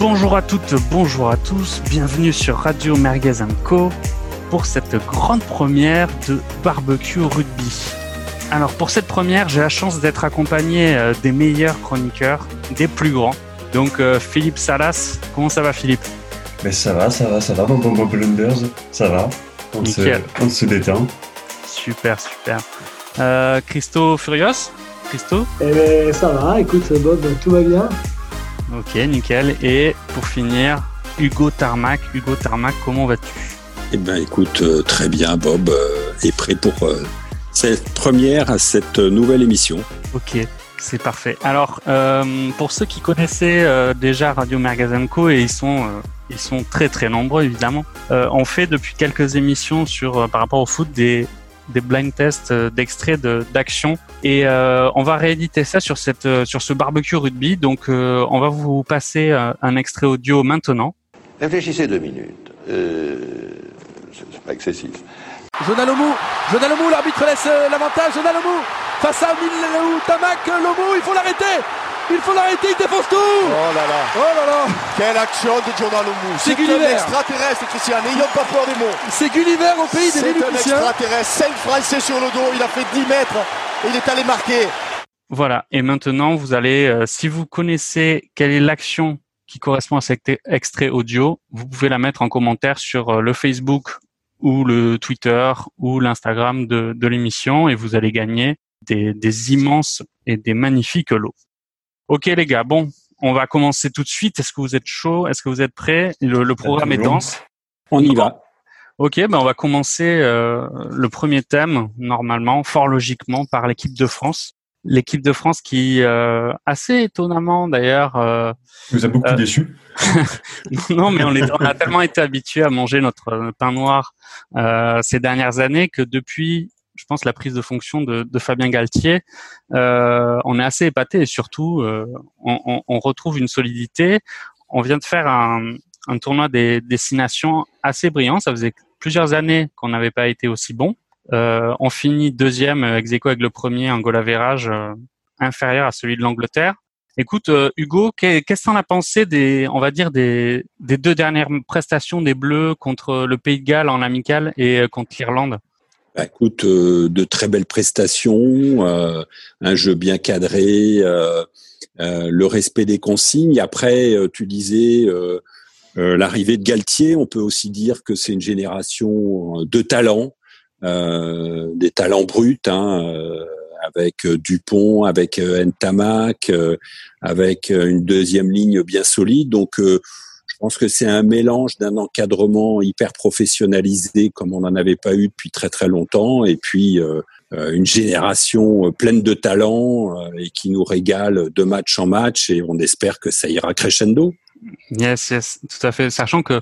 Bonjour à toutes, bonjour à tous, bienvenue sur Radio Merguez Co pour cette grande première de barbecue rugby. Alors pour cette première, j'ai la chance d'être accompagné euh, des meilleurs chroniqueurs, des plus grands. Donc euh, Philippe Salas, comment ça va Philippe? Mais ça va, ça va, ça va, bon, bon, Blunders, ça va. On se, on se détend. Super, super. Euh, Christo Furios? Christo Eh ben ça va, écoute Bob, tout va bien. Ok, nickel. Et pour finir, Hugo Tarmac. Hugo Tarmac, comment vas-tu? Eh ben écoute, euh, très bien Bob, euh, est prêt pour euh, cette première, cette nouvelle émission. Ok, c'est parfait. Alors, pour ceux qui connaissaient déjà Radio Magazine Co, et ils sont ils sont très très nombreux évidemment. on fait depuis quelques émissions sur par rapport au foot des des blind tests euh, d'extraits d'action et euh, on va rééditer ça sur cette euh, sur ce barbecue rugby. Donc on va vous passer un extrait audio maintenant. Réfléchissez deux minutes. c'est pas excessif. Jonalomou, Jonalomou, l'arbitre laisse l'avantage. Jonalomou face à Milou Tamak, Lomou, il faut l'arrêter. Il faut l'arrêter, il défonce tout. Oh là là. Oh là là. Quelle action de Jordan C'est Gulliver. extraterrestre, Christian, n'ayons pas peur des mots. C'est Gulliver au pays des C'est un extraterrestre, 5 Français sur le dos, il a fait 10 mètres et il est allé marquer. Voilà, et maintenant vous allez, euh, si vous connaissez quelle est l'action qui correspond à cet extrait audio, vous pouvez la mettre en commentaire sur euh, le Facebook ou le Twitter ou l'Instagram de, de l'émission et vous allez gagner des, des immenses et des magnifiques lots. Ok les gars, bon, on va commencer tout de suite. Est-ce que vous êtes chaud? Est-ce que vous êtes prêts? Le, programme est dense. On y va. Ok, ben on va commencer euh, le premier thème normalement, fort logiquement, par l'équipe de France. L'équipe de France qui, euh, assez étonnamment d'ailleurs, euh, vous a beaucoup déçu. non, mais on, est, on, a tellement été habitué à manger notre pain noir ces dernières années que depuis je pense, la prise de fonction de, Fabien Galtier, euh, on est assez épaté et surtout, euh, on, retrouve une solidité. On vient de faire un, tournoi des destinations assez brillant. Ça faisait plusieurs années qu'on n'avait pas été aussi bon. Euh, on finit deuxième ex aequo avec le premier, un goal average inférieur à celui de l'Angleterre. Écoute, Hugo, qu'est-ce que t'en as pensé des, on va dire des, des deux dernières prestations des Bleus contre le Pays de Galles en amical et contre l'Irlande? Bah, écoute, euh, de très belles prestations, euh, un jeu bien cadré, euh, le respect des consignes. Après, tu disais l'arrivée de Galtier. On peut aussi dire que c'est une génération de talents, des talents bruts, hein, avec Dupont, avec Ntamak, avec une deuxième ligne bien solide. Donc pense que c'est un mélange d'un encadrement hyper professionnalisé comme on n'en avait pas eu depuis très très longtemps et puis euh, euh, une génération euh, pleine de talent et qui nous régale de match en match et on espère que ça ira crescendo. Yes, yes, tout à fait. Sachant que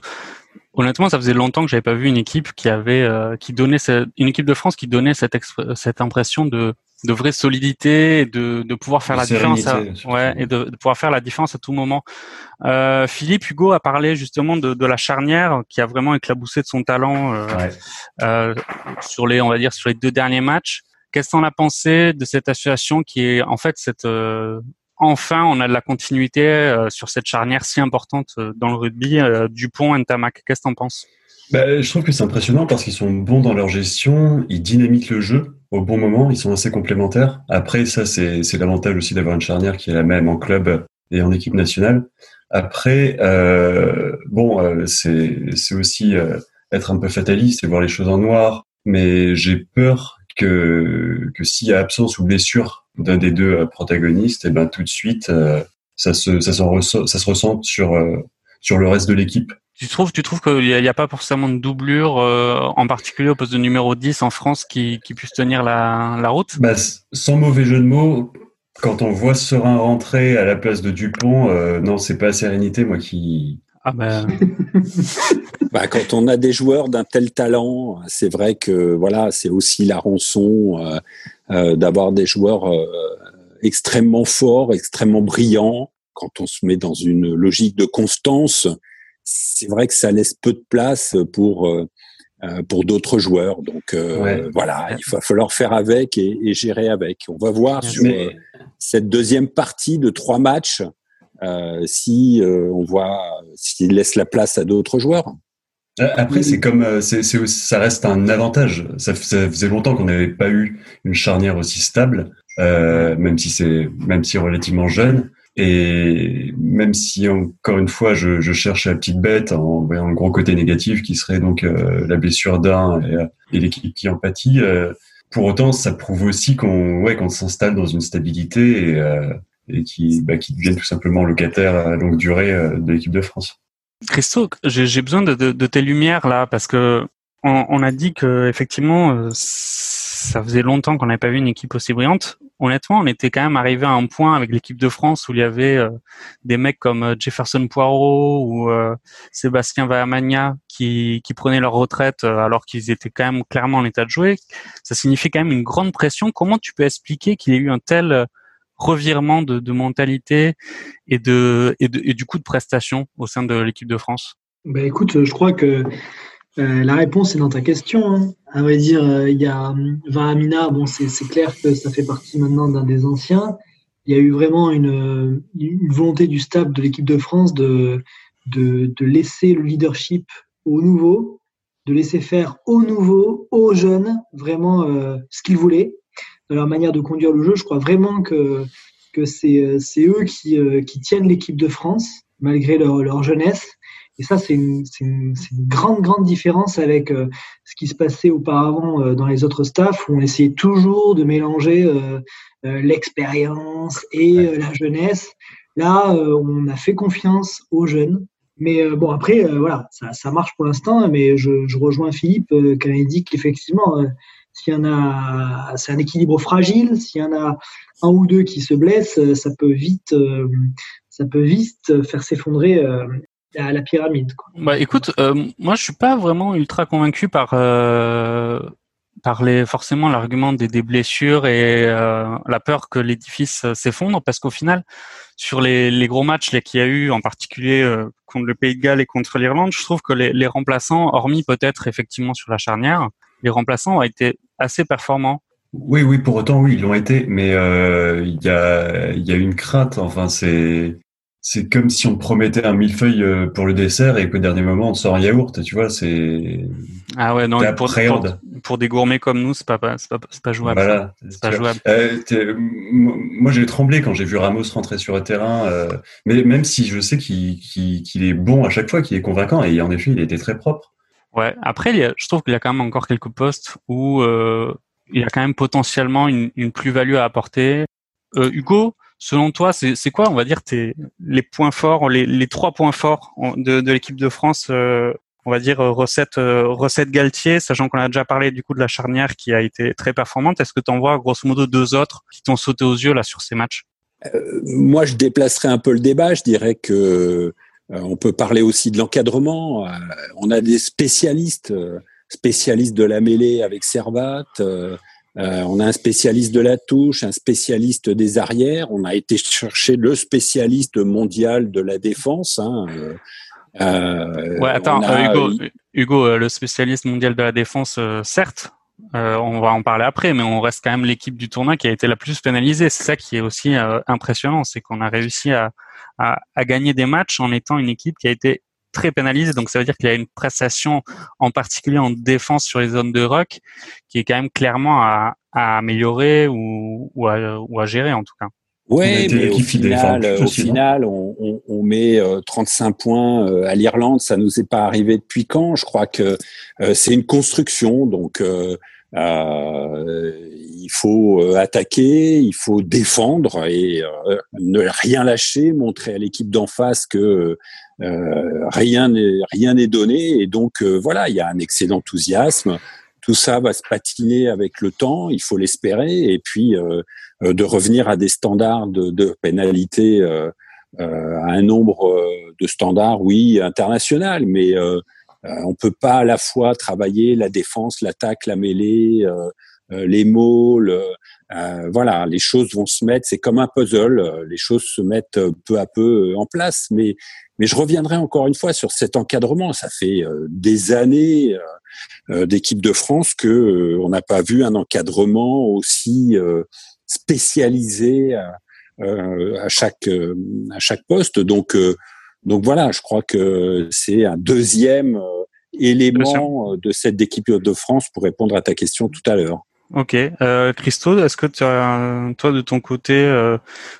honnêtement, ça faisait longtemps que j'avais pas vu une équipe qui avait, qui donnait une équipe de France qui donnait cette, cette impression de de vraie solidité et de, de pouvoir faire la différence à, ouais, et de, de, pouvoir faire la différence à tout moment. Euh, Philippe Hugo a parlé justement de, de, la charnière qui a vraiment éclaboussé de son talent euh, euh, sur les on va dire sur les deux derniers matchs. Qu'est-ce qu'on a pensé de cette association qui est en fait cette euh, enfin on a de la continuité euh, sur cette charnière si importante euh, dans le rugby Dupont et Ntamak. Qu'est-ce que t'en penses? Bah, je trouve que c'est impressionnant parce qu'ils sont bons dans leur gestion, ils dynamitent le jeu au bon moment, ils sont assez complémentaires. Après, ça, c'est l'avantage aussi d'avoir une charnière qui est la même en club et en équipe nationale. Après, euh, bon, euh, c'est aussi euh, être un peu fataliste et voir les choses en noir, mais j'ai peur que, que s'il y a absence ou blessure d'un des deux euh, protagonistes, et eh ben tout de suite, euh, ça se ça, ça se ressent sur sur le reste de l'équipe. Tu trouves, tu trouves qu'il n'y a, pas forcément de doublure, euh, en particulier au poste de numéro 10 en France, qui, qui puisse tenir la, la route? Bah, Sans mauvais jeu de mots, quand on voit Serein rentrer à la place de Dupont, euh, non, c'est pas Sérénité, moi qui. Ah ben. bah, quand on a des joueurs d'un tel talent, c'est vrai que voilà, c'est aussi la rançon euh, euh d'avoir des joueurs euh, extrêmement forts, extrêmement brillants. Quand on se met dans une logique de constance, c'est vrai que ça laisse peu de place pour euh, euh, pour d'autres joueurs. Donc euh, voilà, il va falloir faire avec et, gérer avec. On va voir sur cette deuxième partie de trois matchs si on voit s'il laisse la place à d'autres joueurs. Après, c'est comme, c'est, ça reste un avantage. Ça, faisait longtemps qu'on n'avait pas eu une charnière aussi stable, même si c'est, même si relativement jeune. Et même si encore une fois, je, je cherche la petite bête en voyant le gros côté négatif qui serait donc euh, la blessure d'un et, euh, et l'équipe qui en pâtit, euh, pour autant, ça prouve aussi qu'on ouais, qu'on s'installe dans une stabilité et, et qui, bah, qui deviennent tout simplement locataire à longue durée de l'équipe de France. Christo, j'ai besoin de, de, de, tes lumières là parce que on, on a dit que effectivement ça faisait longtemps qu'on n'avait pas vu une équipe aussi brillante honnêtement, on était quand même arrivé à un point avec l'équipe de France où il y avait euh, des mecs comme euh, Jefferson Poirot ou euh, Sébastien Vahamania qui, qui prenaient leur retraite alors qu'ils étaient quand même clairement en état de jouer. Ça signifie quand même une grande pression. Comment tu peux expliquer qu'il y ait eu un tel revirement de, de mentalité et de, et de et du coup de prestation au sein de l'équipe de France? Ben écoute, je crois que euh, la réponse est dans ta question. Hein. À vrai dire, euh, il y a Vahamina, bon, c'est clair que ça fait partie maintenant d'un des anciens. Il y a eu vraiment une, une volonté du staff de l'équipe de France de, de, de, laisser le leadership aux nouveaux, de laisser faire aux nouveaux, aux jeunes, vraiment euh, ce qu'ils voulaient, dans leur manière de conduire le jeu. Je crois vraiment que, que c'est eux qui, qui tiennent l'équipe de France, malgré leur, leur jeunesse. Et ça, c'est une, une, une, grande, grande différence avec euh, ce qui se passait auparavant euh, dans les autres staffs, où on essayait toujours de mélanger euh, l'expérience et la jeunesse. Là, on a fait confiance aux jeunes. Mais bon, après, voilà, ça, ça, marche pour l'instant, mais je, je, rejoins Philippe quand il dit qu'effectivement, s'il y en a, c'est un équilibre fragile. S'il y en a un ou deux qui se blessent, ça peut vite, ça peut vite faire s'effondrer à la pyramide. Bah écoute, euh, moi je suis pas vraiment ultra convaincu par euh, par les forcément l'argument des, blessures et euh, la peur que l'édifice s'effondre parce qu'au final sur les, gros matchs qu'il y a eu en particulier euh, contre le Pays de Galles et contre l'Irlande, je trouve que les remplaçants, hormis peut-être effectivement sur la charnière, les remplaçants ont été assez performants. Oui, oui, pour autant, oui, ils l'ont été, mais euh, il y, a, y a une crainte. Enfin, c'est c'est comme si on promettait un millefeuille euh, pour le dessert et qu'au dernier moment on sort un yaourt, tu vois, c'est. Ah ouais, non, pour, pour, pour, des gourmets comme nous, c'est pas, pas, pas, jouable. Voilà, c'est pas jouable. Euh, moi, j'ai tremblé quand j'ai vu Ramos rentrer sur le terrain, euh, mais même si je sais qu'il qu'il est bon à chaque fois, qu'il est convaincant, et en effet, il était très propre. Ouais, après, je trouve qu'il y a quand même encore quelques postes où euh, il y a quand même potentiellement une, plus-value à apporter. Euh, Hugo, Selon toi, c'est quoi, on va dire, les points forts, les, trois points forts de, l'équipe de France euh, on va dire recette recette Galtier, sachant qu'on a déjà parlé du coup de la charnière qui a été très performante. Est-ce que tu en vois grosso modo deux autres qui t'ont sauté aux yeux là sur ces matchs? Moi, je déplacerais un peu le débat. Je dirais que on peut parler aussi de l'encadrement. on a des spécialistes, spécialistes de la mêlée avec Servat. Euh, on a un spécialiste de la touche, un spécialiste des arrières. On a été chercher le spécialiste mondial de la défense. Hein. Euh, euh ouais, attends, euh, Hugo, Hugo, le spécialiste mondial de la défense, certes, on va en parler après, mais on reste quand même l'équipe du tournoi qui a été la plus pénalisée. C'est ça qui est aussi impressionnant, c'est qu'on a réussi à, à, à, gagner des matchs en étant une équipe qui a été très pénalisé. Donc ça veut dire qu'il y a une prestation en particulier en défense sur les zones de rock qui est quand même clairement à, à améliorer ou, ou, à, ou, à, gérer en tout cas. Ouais, mais au final, au final, on, on, on met 35 euh, points euh, à l'Irlande. Ça nous est pas arrivé depuis quand? Je crois que euh, c'est une construction, donc euh, il faut attaquer, il faut défendre et ne rien lâcher, montrer à l'équipe d'en face que euh, rien n'est rien n'est donné et donc euh, voilà, il y a un excès d'enthousiasme. Tout ça va se patiner avec le temps, il faut l'espérer, et puis euh, de revenir à des standards de, de pénalité, à un nombre de standards, oui, international, mais on peut pas à la fois travailler la défense, l'attaque, la mêlée, les mots, le, euh, voilà, les choses vont se mettre, c'est comme un puzzle, les choses se mettent peu à peu en place, mais mais je reviendrai encore une fois sur cet encadrement. Ça fait euh, des années euh, euh, d'équipe de France que on n'a pas vu un encadrement aussi spécialisé à chaque à chaque poste. Donc donc voilà, je crois que c'est un deuxième élément de cette équipe de France pour répondre à ta question tout à l'heure. Ok. Euh, Christo, est-ce que tu as, toi, de ton côté, euh,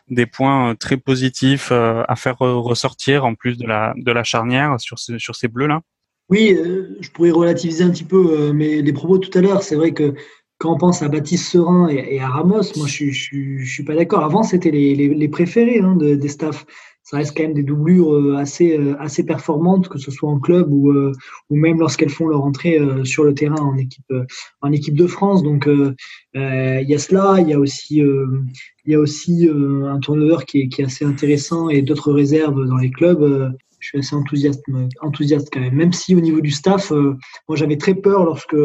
des points euh, très positifs euh, à faire ressortir en plus de la, de la charnière sur, sur ces bleus-là? Oui, je pourrais relativiser un petit peu mais les propos tout à l'heure. C'est vrai que quand on pense à Baptiste Serin et, à Ramos, moi, je, je, suis pas d'accord. Avant, c'était les, les, les, préférés hein, de, des staffs ça reste quand même des doublures euh, assez euh, assez performantes, que ce soit en club ou euh, ou même lorsqu'elles font leur entrée sur le terrain en équipe en équipe de France. Donc il y a cela, il y a aussi il y a aussi un tourneur qui est qui est assez intéressant et d'autres réserves dans les clubs. je suis assez enthousiaste enthousiaste quand même. Même si au niveau du staff, moi j'avais très peur lorsque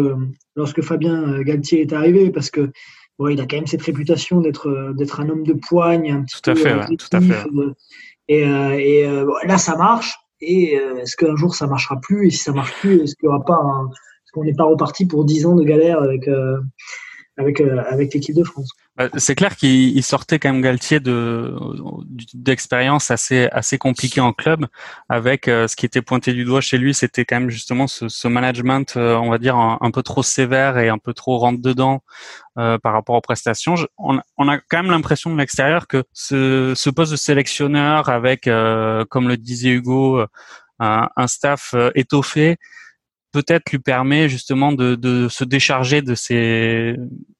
lorsque Fabien Galtier est arrivé parce que Bon, il a quand même cette réputation d'être d'être un homme de poigne, un petit tout à fait, tout à fait. Euh, et euh, là, ça marche. Et euh, est-ce qu'un jour ça marchera plus? Et si ça marche plus, est-ce qu'il y aura pas un... Est-ce qu'on n'est pas reparti pour 10 ans de galère avec avec avec l'équipe de France bah, c'est clair qu'il sortait quand même Galtier de d'expérience assez assez compliquée en club, avec euh, ce qui était pointé du doigt chez lui, c'était quand même justement ce, ce management, euh, on va dire un, peu trop sévère et un peu trop rentre dedans euh, par rapport aux prestations. on, on, a quand même l'impression de l'extérieur que ce, ce, poste de sélectionneur, avec comme le disait Hugo, un, un staff étoffé, peut-être lui permet justement de, de se décharger de ses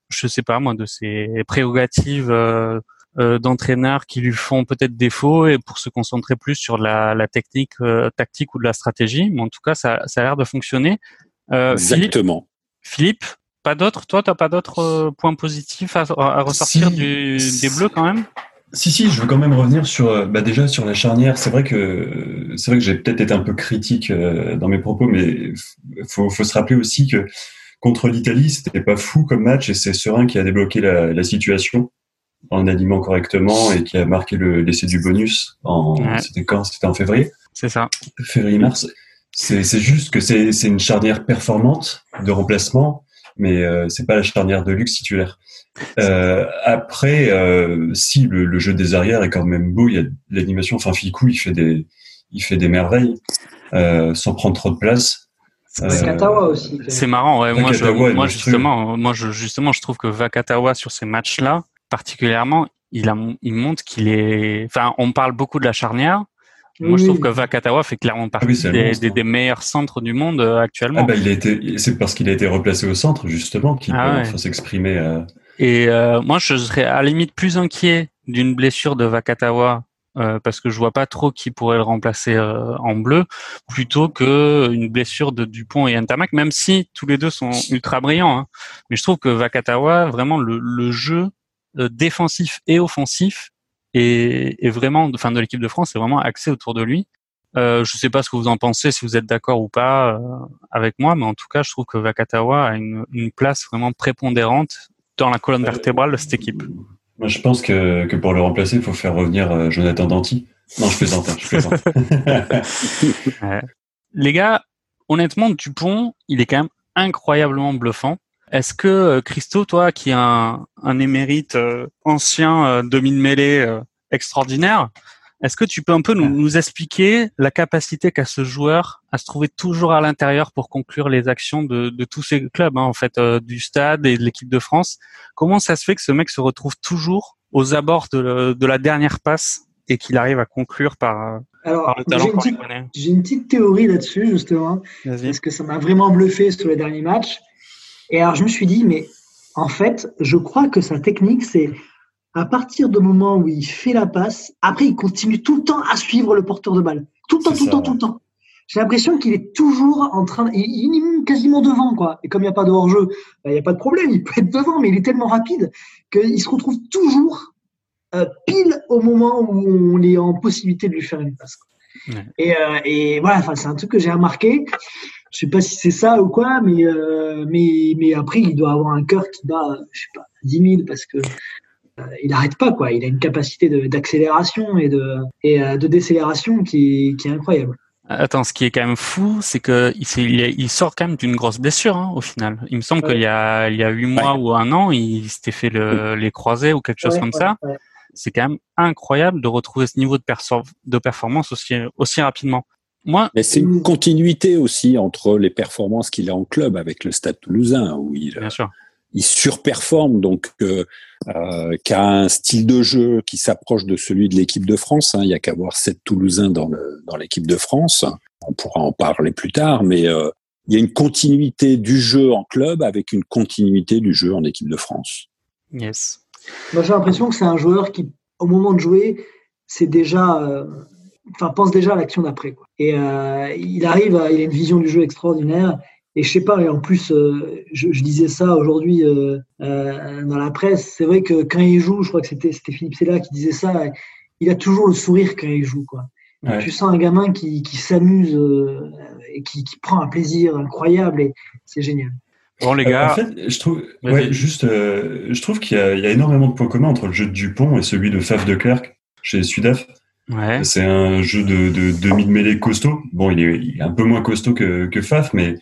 je sais pas moi, de ses prérogatives euh, euh, d'entraîneur qui lui font peut-être défaut et pour se concentrer plus sur la, la technique, euh, tactique ou de la stratégie. Mais en tout cas, ça, ça a l'air de fonctionner. Exactement. Philippe, pas d'autres? Toi, t'as pas d'autres points positifs à, à ressortir du, des Bleus quand même? Si si, je veux quand même revenir sur bah déjà sur la charnière. C'est vrai que c'est vrai que j'ai peut-être été un peu critique dans mes propos, mais faut faut se rappeler aussi que Contre l'Italie, c'était pas fou comme match et c'est Serein qui a débloqué la, la, situation en animant correctement et qui a marqué l'essai du bonus. En, C'était quand? C'était en février? C'est ça. Février-mars. C'est juste que c'est une charnière performante de remplacement, mais euh, c'est pas la charnière de luxe titulaire. Euh, après, euh, si le, le, jeu des arrières est quand même beau, il y a l'animation. Enfin, Ficou, il fait des, il fait des merveilles euh, sans prendre trop de place. Vakatawa aussi. C'est marrant, ouais. Moi, je, moi justement, moi, je, justement, je trouve que Vakatawa sur ces matchs-là, particulièrement, il a, il montre qu'il est. Enfin, on parle beaucoup de la charnière. Moi, je trouve que Vakatawa fait clairement ah partie des, des, meilleurs centres du monde euh, actuellement. Ah bah, il a été, c'est parce qu'il a été replacé au centre justement qu'il ah peut s'exprimer. Euh... Et euh, moi, je serais à la limite plus inquiet d'une blessure de Vakatawa euh, parce que je vois pas trop qui pourrait le remplacer euh, en bleu, plutôt que une blessure de Dupont et Ntamak, même si tous les deux sont ultra brillants. Hein. Mais je trouve que Vakatawa, vraiment le, le jeu euh, défensif et offensif est, est vraiment, enfin de l'équipe de France, est vraiment axé autour de lui. Euh, je sais pas ce que vous en pensez, si vous êtes d'accord ou pas avec moi, mais en tout cas, je trouve que Vakatawa a une, une place vraiment prépondérante dans la colonne vertébrale de cette équipe. Moi, je pense que, que pour le remplacer, il faut faire revenir euh, Jonathan Danty. Non, je plaisante, hein, je plaisante. Les gars, honnêtement, Dupont, il est quand même incroyablement bluffant. Est-ce que euh, Christo, toi, qui est un, un émérite euh, ancien demi-mêlée extraordinaire, est-ce que tu peux un peu nous, nous expliquer la capacité qu'a ce joueur à se trouver toujours à l'intérieur pour conclure les actions de, de tous ces clubs, hein, en fait, euh, du stade et de l'équipe de France? Comment ça se fait que ce mec se retrouve toujours aux abords de, de la dernière passe et qu'il arrive à conclure par, euh, alors, J'ai une, petite théorie là-dessus, justement, parce que ça m'a vraiment bluffé sur les derniers matchs. Et alors, je me suis dit, mais en fait, je crois que sa technique, c'est à partir du moment où il fait la passe, après, il continue tout le temps à suivre le porteur de balle. Tout le temps, tout le temps, tout le temps. J'ai l'impression qu'il est toujours en train, il, il est quasiment devant, quoi. Et comme il n'y a pas de hors-jeu, bah, il n'y a pas de problème, il peut être devant, mais il est tellement rapide qu'il se retrouve toujours euh, pile au moment où on est en possibilité de lui faire une passe. Et, euh, et, voilà, enfin, c'est un truc que j'ai remarqué. Je sais pas si c'est ça ou quoi, mais, euh, mais, mais après, il doit avoir un cœur qui bat, je sais pas, 10 000 parce que il n'arrête pas quoi. Il a une capacité d'accélération et de et euh, de décélération qui, qui est incroyable. Attends, ce qui est quand même fou, c'est que il, il, sort quand même d'une grosse blessure hein, au final. Il me semble qu'il y a il y a huit mois ou un an, il s'était fait le, les croisés ou quelque chose comme ça. c'est quand même incroyable de retrouver ce niveau de, de performance aussi, aussi rapidement. Moi, Mais c'est une continuité aussi entre les performances qu'il a en club avec le Stade Toulousain, où il, bien sûr. Il surperforme, donc euh, euh, qui a un style de jeu qui s'approche de celui de l'équipe de France. Hein. Il y a qu'à voir sept Toulousains dans le dans l'équipe de France. On pourra en parler plus tard, mais euh, il y a une continuité du jeu en club avec une continuité du jeu en équipe de France. Yes. J'ai l'impression que c'est un joueur qui, au moment de jouer, c'est déjà, euh, enfin, pense déjà à l'action d'après. quoi. Et euh, il arrive, à, il a une vision du jeu extraordinaire. Et je sais pas, et en plus, euh, je, je disais ça aujourd'hui euh, euh, dans la presse. C'est vrai que quand il joue, je crois que c'était c'était Philippe Sella qui disait ça. Il a toujours le sourire quand il joue, quoi. Ouais. Tu sens un gamin qui, qui s'amuse euh, et qui, qui prend un plaisir incroyable et c'est génial. Bon les Euh, gars, en fait, je trouve, ouais, juste, euh, je trouve qu'il y, a- il y a énormément de points communs entre le jeu de Dupont et celui de Faf de Klerk chez Sudaf. ouais. C'est un jeu de, de demi de mêlée costaud. Bon, il est, il est un peu moins costaud que, que Faf, mais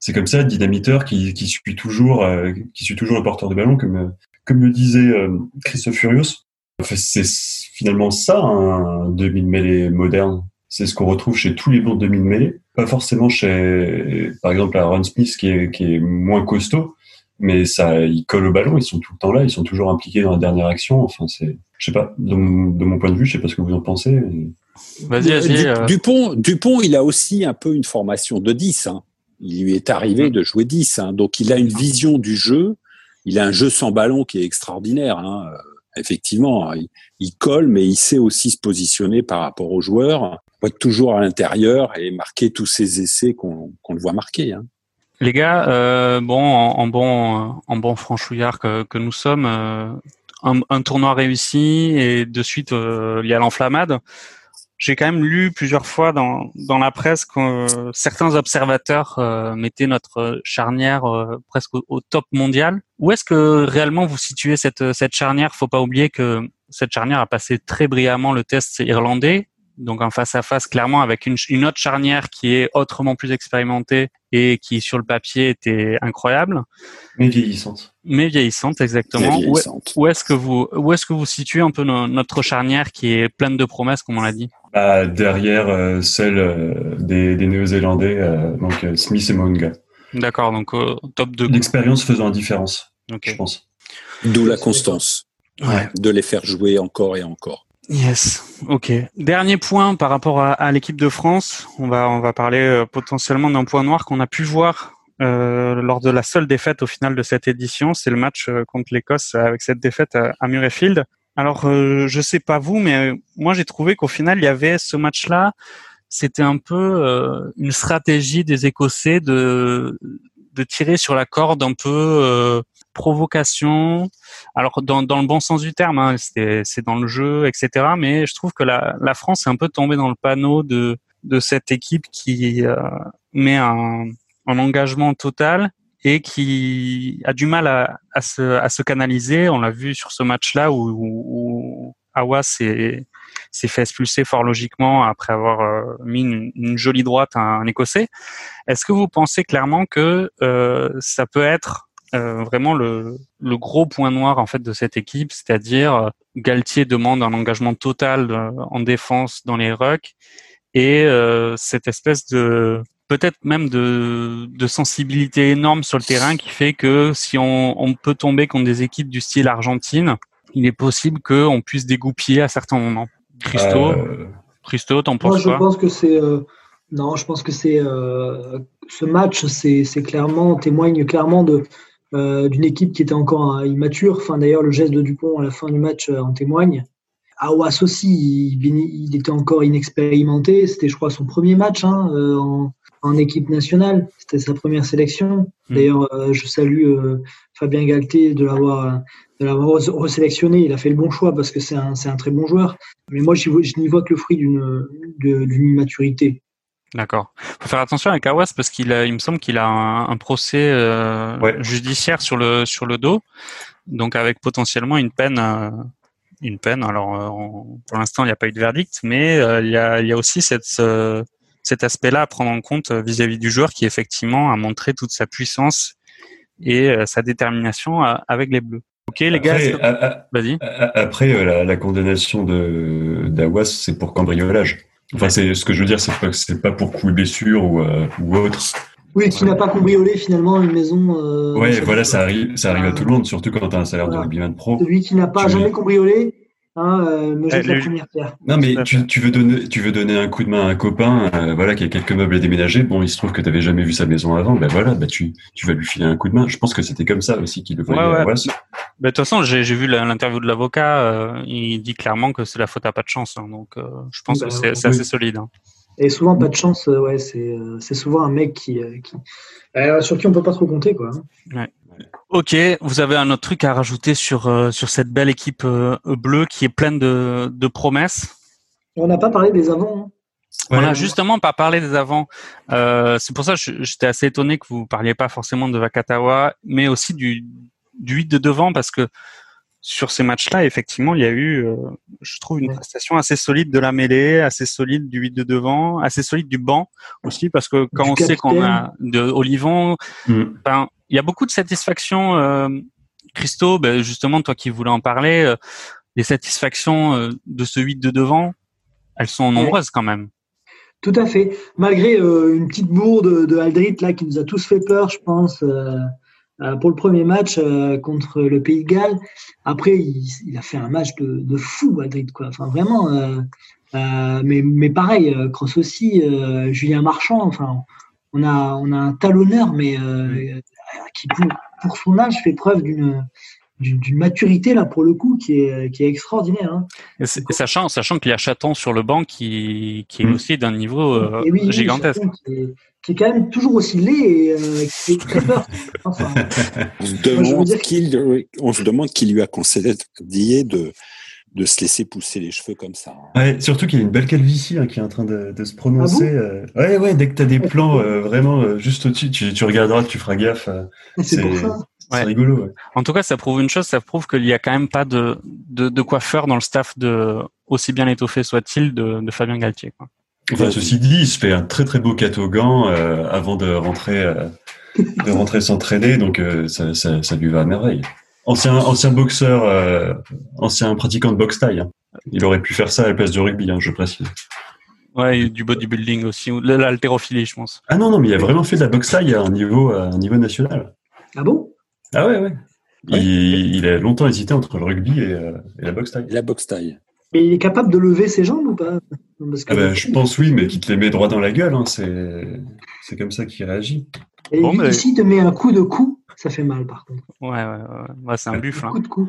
c'est comme ça, dynamiteur qui, qui suit toujours, euh, qui suit toujours le porteur de ballon, comme, euh, comme le disait euh, Christophe Furios. Enfin, c'est finalement ça un demi de mêlée moderne. C'est ce qu'on retrouve chez tous les bons demi de mêlée. Pas forcément chez, par exemple, Aaron Smith qui est, qui est moins costaud, mais ça, ils collent au ballon, ils sont tout le temps là, ils sont toujours impliqués dans la dernière action. Enfin, c'est, je sais pas, de mon, de mon point de vue, je sais pas ce que vous en pensez. mais- Vas-y, vas-y. Du- euh, Dupont, Dupont, il a aussi un peu une formation de 10. Hein. Il lui est arrivé de jouer 10. Hein. Donc, il a une vision du jeu. Il a un jeu sans ballon qui est extraordinaire. Hein. Euh, Effectivement, il, il colle, mais il sait aussi se positionner par rapport aux joueurs. Il faut être toujours à l'intérieur et marquer tous ces essais qu'on le voit marquer. Hein. Les gars, euh, bon, en, en bon, en bon franchouillard que, que nous sommes, euh, un, un tournoi réussi et de suite euh, il y a l'enflammade. J'ai quand même lu plusieurs fois dans, dans la presse que euh, certains observateurs euh, mettaient notre charnière euh, presque au, au top mondial. Où est-ce que réellement vous situez cette, cette charnière? Faut pas oublier que cette charnière a passé très brillamment le test irlandais, donc en face à face clairement avec une, une autre charnière qui est autrement plus expérimentée et qui sur le papier était incroyable, mais vieillissante. mais vieillissante exactement. Est- vieillissante. où est-ce que vous où est-ce que vous situez un peu no- notre charnière qui est pleine de promesses comme on l'a dit? Bah, derrière euh, celle euh, des, des Néo-Zélandais, euh, donc euh, Smith et Monga. D'accord, donc euh, top 2. L'expérience faisant la différence, je pense. D'où la constance Ouais. de les faire jouer encore et encore. Yes. Ok. Dernier point par rapport à, à l'équipe de France. On va on va parler euh, potentiellement d'un point noir qu'on a pu voir euh, lors de la seule défaite au final de cette édition. C'est le match euh, contre l'Écosse avec cette défaite à, à Murrayfield. Alors euh, je sais pas vous, mais euh, moi j'ai trouvé qu'au final il y avait ce match-là. C'était un peu euh, une stratégie des Écossais de tirer sur la corde un peu euh, provocation, alors dans, dans le bon sens du terme, hein, c'est dans le jeu, etc. Mais je trouve que la, France est un peu tombée dans le panneau de, de cette équipe qui met un, un engagement total et qui a du mal à, à, se, à se canaliser. On l'a vu sur ce match-là où, où, où Awa s'est fait expulser fort logiquement après avoir euh, mis une, une jolie droite à un Écossais. Est-ce que vous pensez clairement que euh, ça peut être euh, vraiment le, le gros point noir en fait de cette équipe, c'est-à-dire euh, Galtier demande un engagement total euh, en défense dans les rucks et euh, cette espèce de peut-être même de, de sensibilité énorme sur le terrain qui fait que si on, on peut tomber contre des équipes du style Argentine, il est possible qu'on puisse dégoupiller à certains moments. Christo, Euh, Christo, t'en Moi, penses je quoi? pense que c'est. euh, non, je pense que c'est. euh, ce match, c'est clairement, témoigne clairement de. euh, d'une équipe qui était encore euh, immature. Enfin, d'ailleurs, le geste de Dupont à la fin du match euh, en témoigne. Awas aussi, il, il était encore inexpérimenté. C'était, je crois, son premier match hein, euh, en, en équipe nationale. C'était sa première sélection. Mm. D'ailleurs, euh, je salue euh, Fabien Galté de l'avoir de l'avoir resélectionné. Il a fait le bon choix parce que c'est un, c'est un très bon joueur. Mais moi, je n'y vois que le fruit d'une immaturité. D'accord. Faut faire attention avec Awas parce qu'il il me semble qu'il a un, un procès euh, Ouais. judiciaire sur le sur le dos, donc avec potentiellement une peine, euh, une peine. Alors on- pour l'instant il n'y a pas eu de verdict, mais euh, il y a il y a aussi cette ce- cet aspect-là à prendre en compte euh, vis-à-vis du joueur qui effectivement a montré toute sa puissance et euh, sa détermination à- avec les Bleus. Ok, les gars, Après, vas-y. après, euh, la, la condamnation de d'Awas, c'est pour cambriolage. Enfin, c'est ce que je veux dire, c'est pas c'est pas pour coup de blessure ou euh, ou autre. Oui, qui n'a pas cambriolé finalement une maison. euh, Ouais, voilà, ça arrive, ça arrive à tout le monde, surtout quand t'as un salaire de rugbyman pro. Celui qui n'a pas Tu- jamais cambriolé hein, euh, me jette la le- première pierre. Non, mais tu, tu veux donner, tu veux donner un coup de main à un copain, euh, voilà, qui a quelques meubles à déménager. Bon, il se trouve que t'avais jamais vu sa maison avant. Ben voilà, ben tu, tu vas lui filer un coup de main. Je pense que c'était comme ça aussi qu'il le voyait. Ouais, ouais. Bah, de toute façon, j'ai vu l'interview de l'avocat. euh, il dit clairement que c'est la faute à pas de chance. hein, donc, euh, je pense Bah, que c'est oui. c'est assez solide. hein. Et souvent, pas de chance, ouais, c'est euh, souvent un mec qui, euh, qui- euh, sur qui on peut pas trop compter, quoi. Ok, vous avez un autre truc à rajouter sur euh, sur cette belle équipe euh, bleue qui est pleine de, de promesses? On n'a pas parlé des avants. hein. On Ouais. a justement pas parlé des avants. Euh, c'est pour ça que j'étais assez étonné que vous parliez pas forcément de Vakatawa, mais aussi du du 8 de devant parce que sur ces matchs-là, effectivement, il y a eu, euh, je trouve, une prestation assez solide de la mêlée, assez solide du 8 de devant, assez solide du banc aussi parce que quand Du on sait qu'on a de Olivon, Mm. ben, il y a beaucoup de satisfaction. Euh, Christo, ben, justement, toi qui voulais en parler, euh, les satisfactions euh, de ce 8 de devant, elles sont nombreuses quand même. Tout à fait. Malgré euh, une petite bourde de Aldrit là qui nous a tous fait peur, je pense, pour le premier match euh, contre le Pays de Galles. Après, il, il a fait un match de, de fou, Aldrit, quoi. Enfin, vraiment. euh, euh, mais, mais pareil, euh, Cross aussi, euh, Julien Marchand. Enfin, on a, on a un talonneur, mais euh, qui pour, pour son âge fait preuve d'une d'une maturité là pour le coup qui est qui est extraordinaire. Hein. Et, sachant, sachant qu'il y a Chaton sur le banc qui, qui est Mm. aussi d'un niveau euh, oui, gigantesque. Chaton Qui est, qui est quand même toujours aussi laid et euh, qui fait très peur. Enfin, On se demande qui, lui- on se demande qui lui a conseillé de, de se laisser pousser les cheveux comme ça. hein. Ouais, surtout qu'il y a une belle calvitie hein, qui est en train de, de se prononcer. Ah euh. ouais, ouais, dès que t'as des plans euh, vraiment euh, juste au-dessus, tu, tu regarderas, tu feras gaffe. euh, c'est pour ça. c'est Ouais. rigolo. Ouais. En tout cas, ça prouve une chose, ça prouve qu'il y a quand même pas de, de, de coiffeur dans le staff de, aussi bien étoffé soit-il, de, de Fabien Galtier. Quoi. Enfin, ceci dit, il se fait un très très beau catogan euh, avant de rentrer, euh, de rentrer s'entraîner, donc euh, ça, ça, ça lui va à merveille. Ancien, ancien boxeur, euh, ancien pratiquant de boxe taille. hein. Il aurait pu faire ça à la place du rugby, hein, je précise. Ouais, et du bodybuilding aussi, ou de l'haltérophilie, je pense. Ah non, non, mais il a vraiment fait de la boxe taille à un niveau, à un niveau national. Ah bon? Ah ouais, ouais. Ouais. Il, il a longtemps hésité entre le rugby et, euh, et la boxe taille. Et la boxe taille. Mais il est capable de lever ses jambes ou pas? Parce que Ah bah, je pense oui, mais qui te les met droit dans la gueule, hein, c'est c'est comme ça qu'il réagit. Et Bon, mais- ici, te met un coup de cou, ça fait mal par contre. Ouais, ouais, ouais. Ouais, c'est un buffle. Un hein. coup de cou.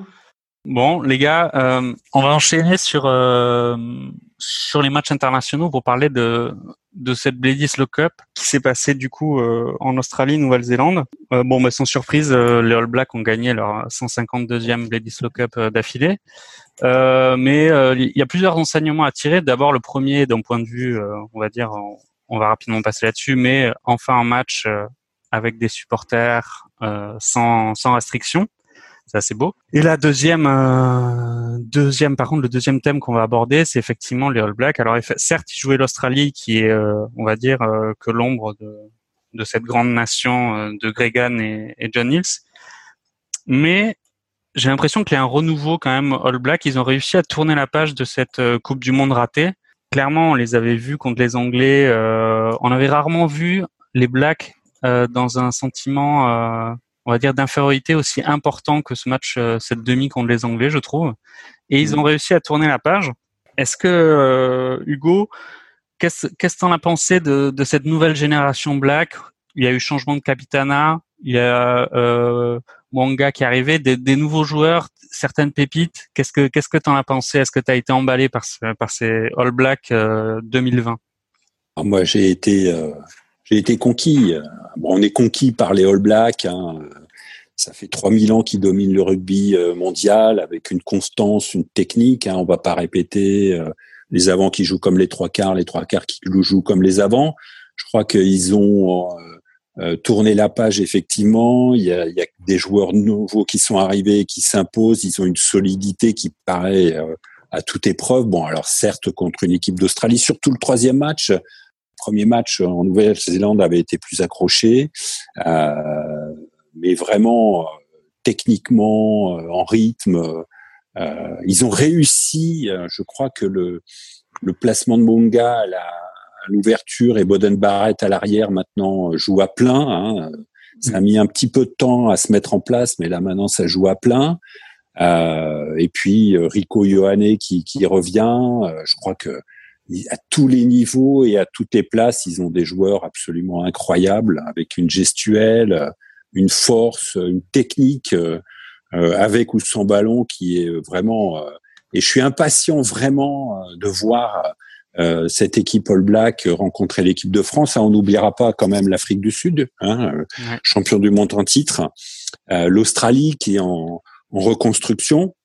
Bon, les gars, euh, on va enchaîner sur euh, sur les matchs internationaux pour parler de de cette Bledisloe Cup qui s'est passée du coup euh, en Australie, Nouvelle-Zélande. Euh, bon, bah, sans surprise, euh, les All Blacks ont gagné leur 152e Bledisloe Cup euh, d'affilée. Mais il y a plusieurs enseignements à tirer. D'abord, le premier, d'un point de vue, on va dire, on, va rapidement passer là-dessus, mais enfin un match avec des supporters sans sans restriction. C'est assez beau. Et la deuxième, euh, deuxième, par contre, le deuxième thème qu'on va aborder, c'est effectivement les All Blacks. Alors, certes, ils jouaient l'Australie, qui est, euh, on va dire, euh, que l'ombre de, de cette grande nation euh, de Gregan et, et John Hills. Mais j'ai l'impression qu'il y a un renouveau quand même All Blacks. Ils ont réussi à tourner la page de cette euh, Coupe du Monde ratée. Clairement, on les avait vus contre les Anglais. euh, on avait rarement vu les Blacks dans un sentiment on va dire d'infériorité aussi important que ce match, euh, cette demi contre les Anglais, je trouve. Et ils ont réussi à tourner la page. Est-ce que euh, Hugo, qu'est-ce qu'est-ce que t'en as pensé de, de cette nouvelle génération Black? Il y a eu changement de capitana, il y a euh, Mwanga qui est arrivé, des, des nouveaux joueurs, certaines pépites. Qu'est-ce que qu'est-ce que t'en as pensé? Est-ce que tu as été emballé par ce, par ces All Blacks euh, 2020 Alors moi, j'ai été, euh, j'ai été conquis. Bon, on est conquis par les All Blacks. Hein. Ça fait 3000 ans qu'ils dominent le rugby euh, mondial avec une constance, une technique. Hein. On va pas répéter euh, les avants qui jouent comme les trois quarts, les trois quarts qui jouent comme les avants. Je crois qu'ils ont euh, euh, tourné la page effectivement. Il y, a, il y a des joueurs nouveaux qui sont arrivés, qui s'imposent. Ils ont une solidité qui paraît euh, à toute épreuve. Bon, alors certes contre une équipe d'Australie, surtout le troisième match. Premier match en Nouvelle-Zélande avait été plus accroché, euh, mais vraiment techniquement, en rythme. ils ont réussi. je crois que le, le placement de Monga à l'ouverture et Boden Barrett à l'arrière maintenant joue à plein. Hein. Ça a mis un petit peu de temps à se mettre en place, mais là maintenant ça joue à plein. Euh, et puis Rico Ioane qui, qui revient. je crois que à tous les niveaux et à toutes les places, ils ont des joueurs absolument incroyables, avec une gestuelle, une force, une technique, euh, avec ou sans ballon, qui est vraiment. Euh, et je suis impatient vraiment euh, de voir euh, cette équipe All Black rencontrer l'équipe de France. on n'oubliera pas quand même l'Afrique du Sud, hein, champion du monde en titre, l'Australie qui est en, en reconstruction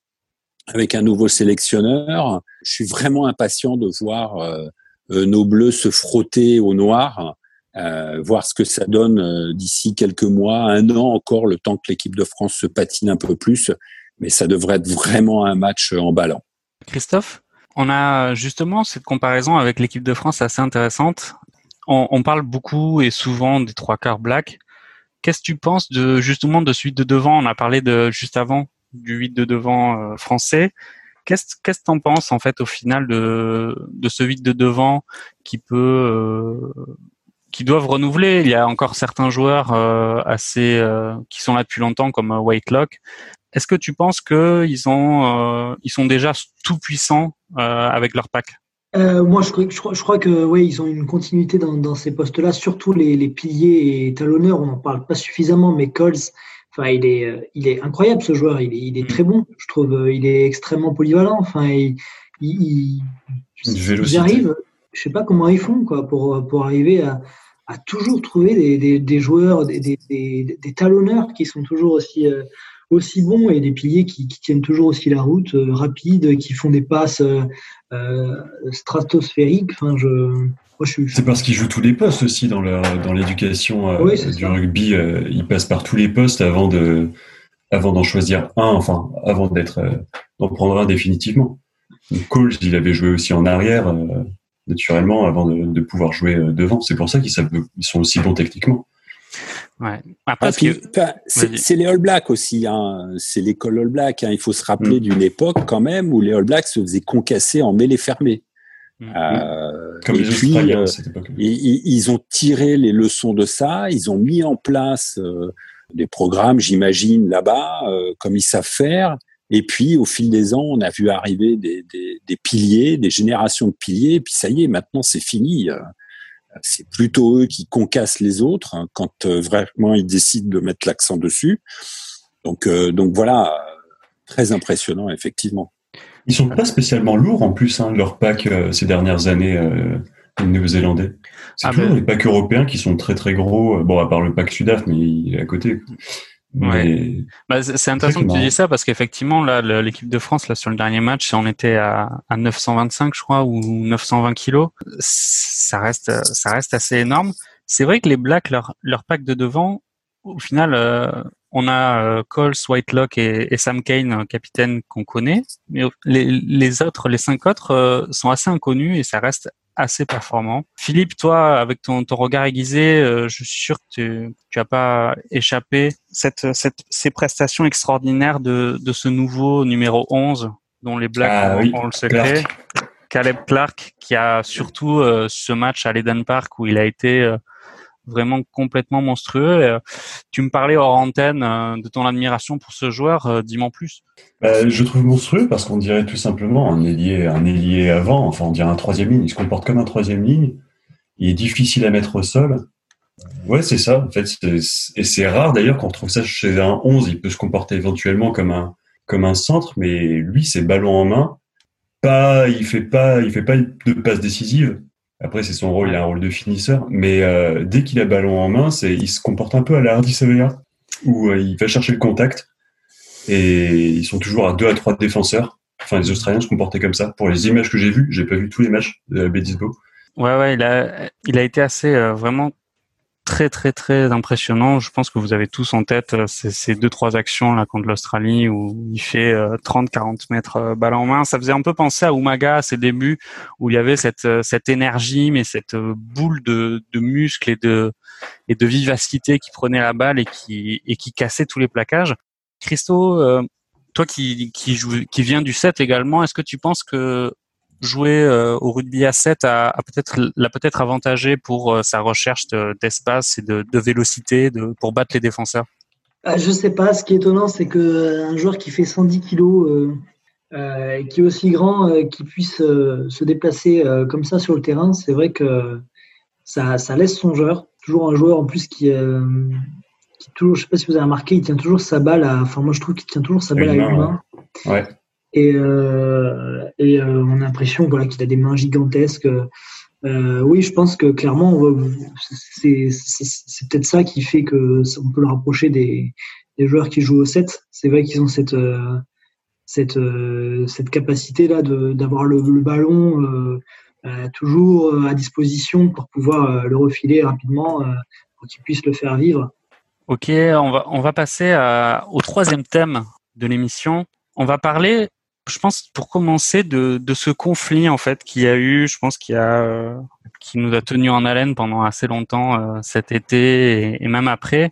avec un nouveau sélectionneur. Je suis vraiment impatient de voir euh, euh, nos bleus se frotter au noir, euh, voir ce que ça donne euh, d'ici quelques mois, un an encore, le temps que l'équipe de France se patine un peu plus. Mais ça devrait être vraiment un match emballant. Christophe, on a justement cette comparaison avec l'équipe de France assez intéressante. On, on, parle beaucoup et souvent des trois quarts black. Qu'est-ce que tu penses de justement de suite de devant? On a parlé de juste avant du 8 de devant euh, français. Qu'est-ce que tu en penses en fait au final de, de ce 8 de devant qui peut euh, qui doivent renouveler? Il y a encore certains joueurs euh, assez qui sont là depuis longtemps comme Whitelock. Est-ce que tu penses que ils ont ils sont déjà tout puissants avec leur pack? Moi, je, je, crois, que oui, ils ont une continuité dans, dans ces postes-là, surtout les, les, piliers et talonneurs. On n'en parle pas suffisamment, mais Coles, Enfin, il est, euh, il est incroyable ce joueur. Il est, il est mm. très bon. Je trouve, euh, il est extrêmement polyvalent. Enfin, il, il, ils arrivent. Je sais pas comment ils font quoi pour pour arriver à, à toujours trouver des, des, des joueurs, des, des, des, talonneurs qui sont toujours aussi euh, aussi bons et des piliers qui, qui, tiennent toujours aussi la route, rapides, qui font des passes euh, stratosphériques. Enfin, je c'est parce qu'ils jouent tous les postes aussi dans leur dans l'éducation euh, du rugby. Euh, ils passent par tous les postes avant de avant d'en choisir un, enfin avant d'être euh, d'en prendre un définitivement. Cole, il avait joué aussi en arrière naturellement avant de, de, pouvoir jouer devant. C'est pour ça qu'ils ils sont aussi bons techniquement. Ouais. Après, c'est les All Blacks aussi. Hein. C'est l'école All Black. Hein. Il faut se rappeler mm. d'une époque quand même où les All Blacks se faisaient concasser en mêlée fermée. Mm. Euh, Comme et puis, euh, ils, ont tiré les leçons de ça, ils ont mis en place euh, des programmes, j'imagine, là-bas, euh, comme ils savent faire. Et puis, au fil des ans, on a vu arriver des, des, des piliers, des générations de piliers. Et puis, ça y est, maintenant, c'est fini. C'est plutôt eux qui concassent les autres hein, quand vraiment ils décident de mettre l'accent dessus. Donc, donc voilà, très impressionnant, effectivement. Ils sont pas spécialement lourds en plus, hein, leur pack euh, ces dernières années, euh, les Néo-Zélandais. C'est ah toujours ben. les packs européens qui sont très très gros. Euh, bon, à part le pack Sudaf, mais il est à côté. Ouais. Bah, c'est intéressant que tu dis ça parce qu'effectivement là l'équipe de France là sur le dernier match on était à, à 925 je crois ou 920 kilos. Ça reste ça reste assez énorme. C'est vrai que les Blacks leur leur pack de devant au final euh, on a euh, Coles, Whitelock et, et Sam Kane, capitaine qu'on connaît, mais les, autres, les cinq autres, euh, sont assez inconnus et ça reste assez performant. Philippe, toi, avec ton, regard aiguisé, euh, je suis sûr que tu, tu as pas échappé cette, cette, ces prestations extraordinaires de, de ce nouveau numéro 11 dont les Blacks ah ont, le secret. Caleb Clark, qui a surtout ce match à l'Eden Park où il a été vraiment complètement monstrueux. Euh, tu me parlais hors antenne euh, de ton admiration pour ce joueur, euh, dis-moi plus. Bah, je trouve monstrueux parce qu'on dirait tout simplement un ailier, un ailier avant, enfin on dirait un troisième ligne. Il se comporte comme un troisième ligne. Il est difficile à mettre au sol. Ouais, c'est ça. En fait, et c'est rare d'ailleurs qu'on retrouve ça chez un 11. Il peut se comporter éventuellement comme un comme un centre, mais lui, c'est ballon en main. Pas, il fait pas, il fait pas de passe décisive. Après, c'est son rôle, il a un rôle de finisseur. Mais euh, dès qu'il a ballon en main, c'est, il se comporte un peu à la Hardy Sevilla, où euh, il va chercher le contact. Et ils sont toujours à deux à trois défenseurs. Enfin, les Australiens se comportaient comme ça. Pour les images que j'ai vues, j'ai pas vu tous les matchs de la Bédisbo. Ouais, ouais, il a, il a été assez euh, vraiment très très très impressionnant. Je pense que vous avez tous en tête euh, ces, ces deux trois actions là contre l'Australie où il fait 30-40 euh, mètres euh, balle en main. Ça faisait un peu penser à Umaga à ses débuts où il y avait cette cette énergie mais cette boule de, de muscles et de et de vivacité qui prenait la balle et qui et qui cassait tous les plaquages. Christo, euh, toi qui, qui, joue, qui vient du 7 également, est-ce que tu penses que jouer euh, au rugby à 7 a, a peut-être l'a peut-être avantagé pour euh, sa recherche d'espace et de, de vélocité de, pour battre les défenseurs ah, Je sais pas. Ce qui est étonnant, c'est que un joueur qui fait 110 kilos, euh, qui est aussi grand, qui puisse se déplacer comme ça sur le terrain, c'est vrai que ça, ça laisse son joueur. Toujours un joueur en plus qui, qui toujours, je sais pas si vous avez remarqué, il tient toujours sa balle à, enfin moi je trouve qu'il tient toujours sa balle à une main. Ouais. Et, euh, et euh, on a l'impression voilà, qu'il a des mains gigantesques. Euh, oui, je pense que clairement, c'est peut-être ça qui fait que on peut le rapprocher des, des joueurs qui jouent au 7. C'est vrai qu'ils ont cette, euh, cette, euh, cette capacité-là d'avoir le, le, ballon euh, toujours à disposition pour pouvoir le refiler rapidement pour qu'ils puissent le faire vivre. Ok, on va, on va passer à, au troisième thème de l'émission. On va parler je pense pour commencer de, de ce conflit en fait qu'il y a eu, je pense qu'il y a euh, qui nous a tenu en haleine pendant assez longtemps euh, cet été et, même après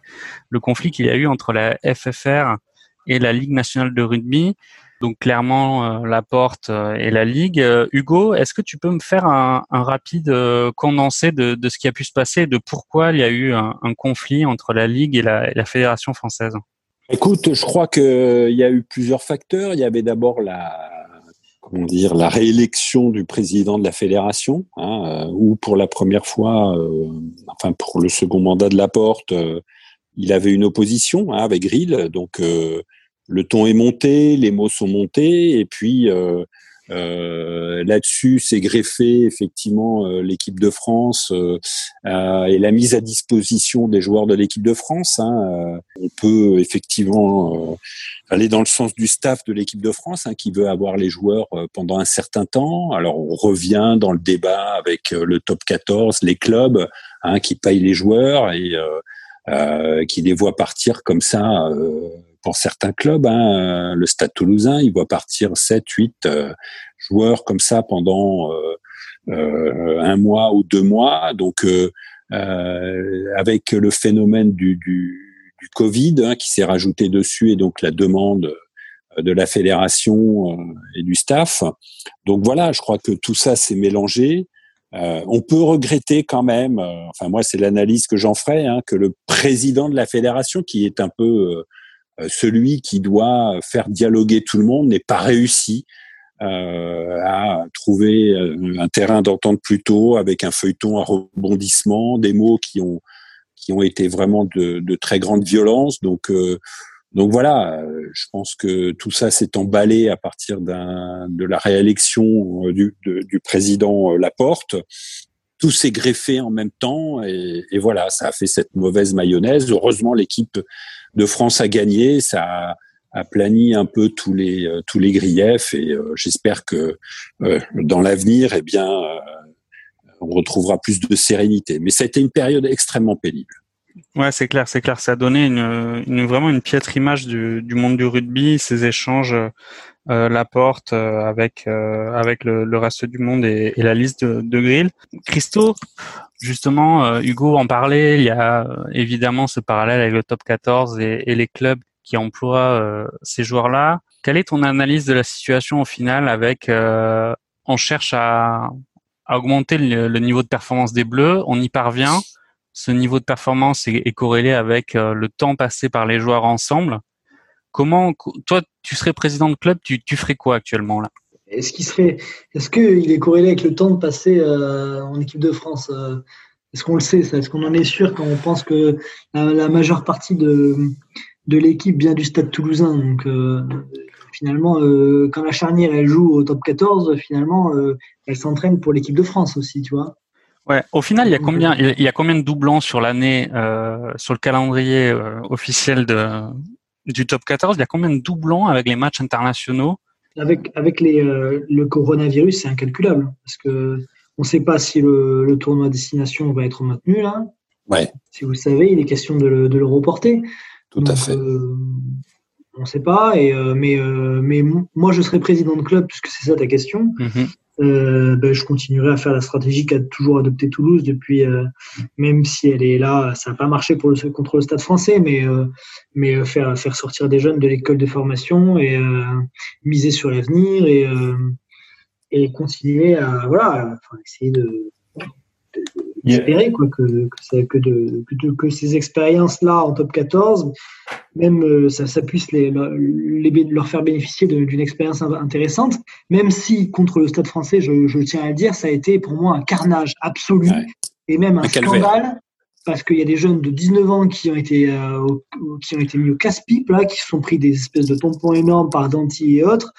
le conflit qu'il y a eu entre la FFR et la Ligue nationale de rugby. Donc clairement euh, la porte et la Ligue. Hugo, est-ce que tu peux me faire un, un rapide condensé de, de, ce qui a pu se passer et de pourquoi il y a eu un, un conflit entre la Ligue et la, et la Fédération française? Écoute, je crois qu'il y a eu plusieurs facteurs. Il y avait d'abord la, comment dire, la réélection du président de la fédération, hein, euh, où pour la première fois, euh, enfin pour le second mandat de Laporte, euh, il avait une opposition hein, avec Grill. Donc le ton est monté, les mots sont montés, et puis euh, là-dessus, c'est greffé effectivement euh, l'équipe de France euh, et la mise à disposition des joueurs de l'équipe de France. Hein, on peut effectivement aller dans le sens du staff de l'équipe de France hein, qui veut avoir les joueurs pendant un certain temps. Alors on revient dans le débat avec le top 14, les clubs hein, qui payent les joueurs et qui les voient partir comme ça pour certains clubs, hein, le Stade Toulousain, il voit partir 7, 8 euh, joueurs comme ça pendant euh, euh, un mois ou deux mois. Donc, avec le phénomène du, du, du Covid hein, qui s'est rajouté dessus et donc la demande de la fédération et du staff. Donc voilà, je crois que tout ça s'est mélangé. Euh, on peut regretter quand même, enfin moi c'est l'analyse que j'en ferai, hein, que le président de la fédération, qui est un peu euh, celui qui doit faire dialoguer tout le monde n'est pas réussi euh, à trouver euh, un terrain d'entente plus tôt avec un feuilleton à rebondissement, des mots qui ont qui ont été vraiment de, de très grande violence. Donc donc voilà, je pense que tout ça s'est emballé à partir de la réélection du, du président Laporte. Tout s'est greffé en même temps et, voilà, ça a fait cette mauvaise mayonnaise. Heureusement, l'équipe de France a gagné, ça a, plani un peu tous les euh, tous les griefs et euh, j'espère que euh, dans l'avenir, eh bien, on retrouvera plus de sérénité. Mais ça a été une période extrêmement pénible. Ouais, c'est clair, c'est clair. Ça a donné une, une, vraiment une piètre image du, du monde du rugby, ces échanges, euh, la porte avec avec le, le, reste du monde et, et la liste de, de grill. Christo, justement, euh, Hugo en parlait, il y a euh, évidemment ce parallèle avec le top 14 et, et les clubs qui emploient euh, ces joueurs-là. Quelle est ton analyse de la situation au final avec on cherche à, à augmenter le, niveau de performance des Bleus, on y parvient. Ce niveau de performance est, corrélé avec le temps passé par les joueurs ensemble. Comment, toi, tu serais président de club, tu, ferais quoi actuellement là? Est-ce qu'il serait, est-ce qu'il est corrélé avec le temps de passer euh, en équipe de France euh, Est-ce qu'on le sait Est-ce qu'on en est sûr quand on pense que la, majeure partie de, de l'équipe vient du Stade Toulousain? Donc euh, finalement, quand la charnière elle joue au top 14, finalement, elle s'entraîne pour l'équipe de France aussi, tu vois? Ouais. Au final, il y a combien, il y a combien de doublons sur l'année, sur le calendrier officiel de, du top 14 Il y a combien de doublons avec les matchs internationaux? Avec, avec les, euh, le coronavirus, c'est incalculable. Parce que on ne sait pas si le, le, tournoi destination va être maintenu là. Ouais. Si vous savez, il est question de le, de le reporter. Tout à fait. Euh, on ne sait pas. Et, euh, mais, euh, mais moi, je serais président de club, puisque c'est ça ta question. Mhm. Euh, ben, je continuerai à faire la stratégie qu'a toujours adopté Toulouse depuis, euh, même si elle est là, ça n'a pas marché pour le, contre le Stade français, mais, euh, mais faire, faire sortir des jeunes de l'école de formation et miser sur l'avenir et, et continuer à voilà, enfin, essayer de, espérer quoi, que, que, que, de, que, que, ces expériences-là en top 14, même euh, ça, ça puisse les, les, leur faire bénéficier d'une expérience intéressante, même si contre le Stade français, je, je, tiens à le dire, ça a été pour moi un carnage absolu et même un, scandale. Parce qu'il y a des jeunes de 19 ans qui ont été, euh, qui ont été mis au casse-pipe, qui se sont pris des espèces de tampons énormes par Danti et autres.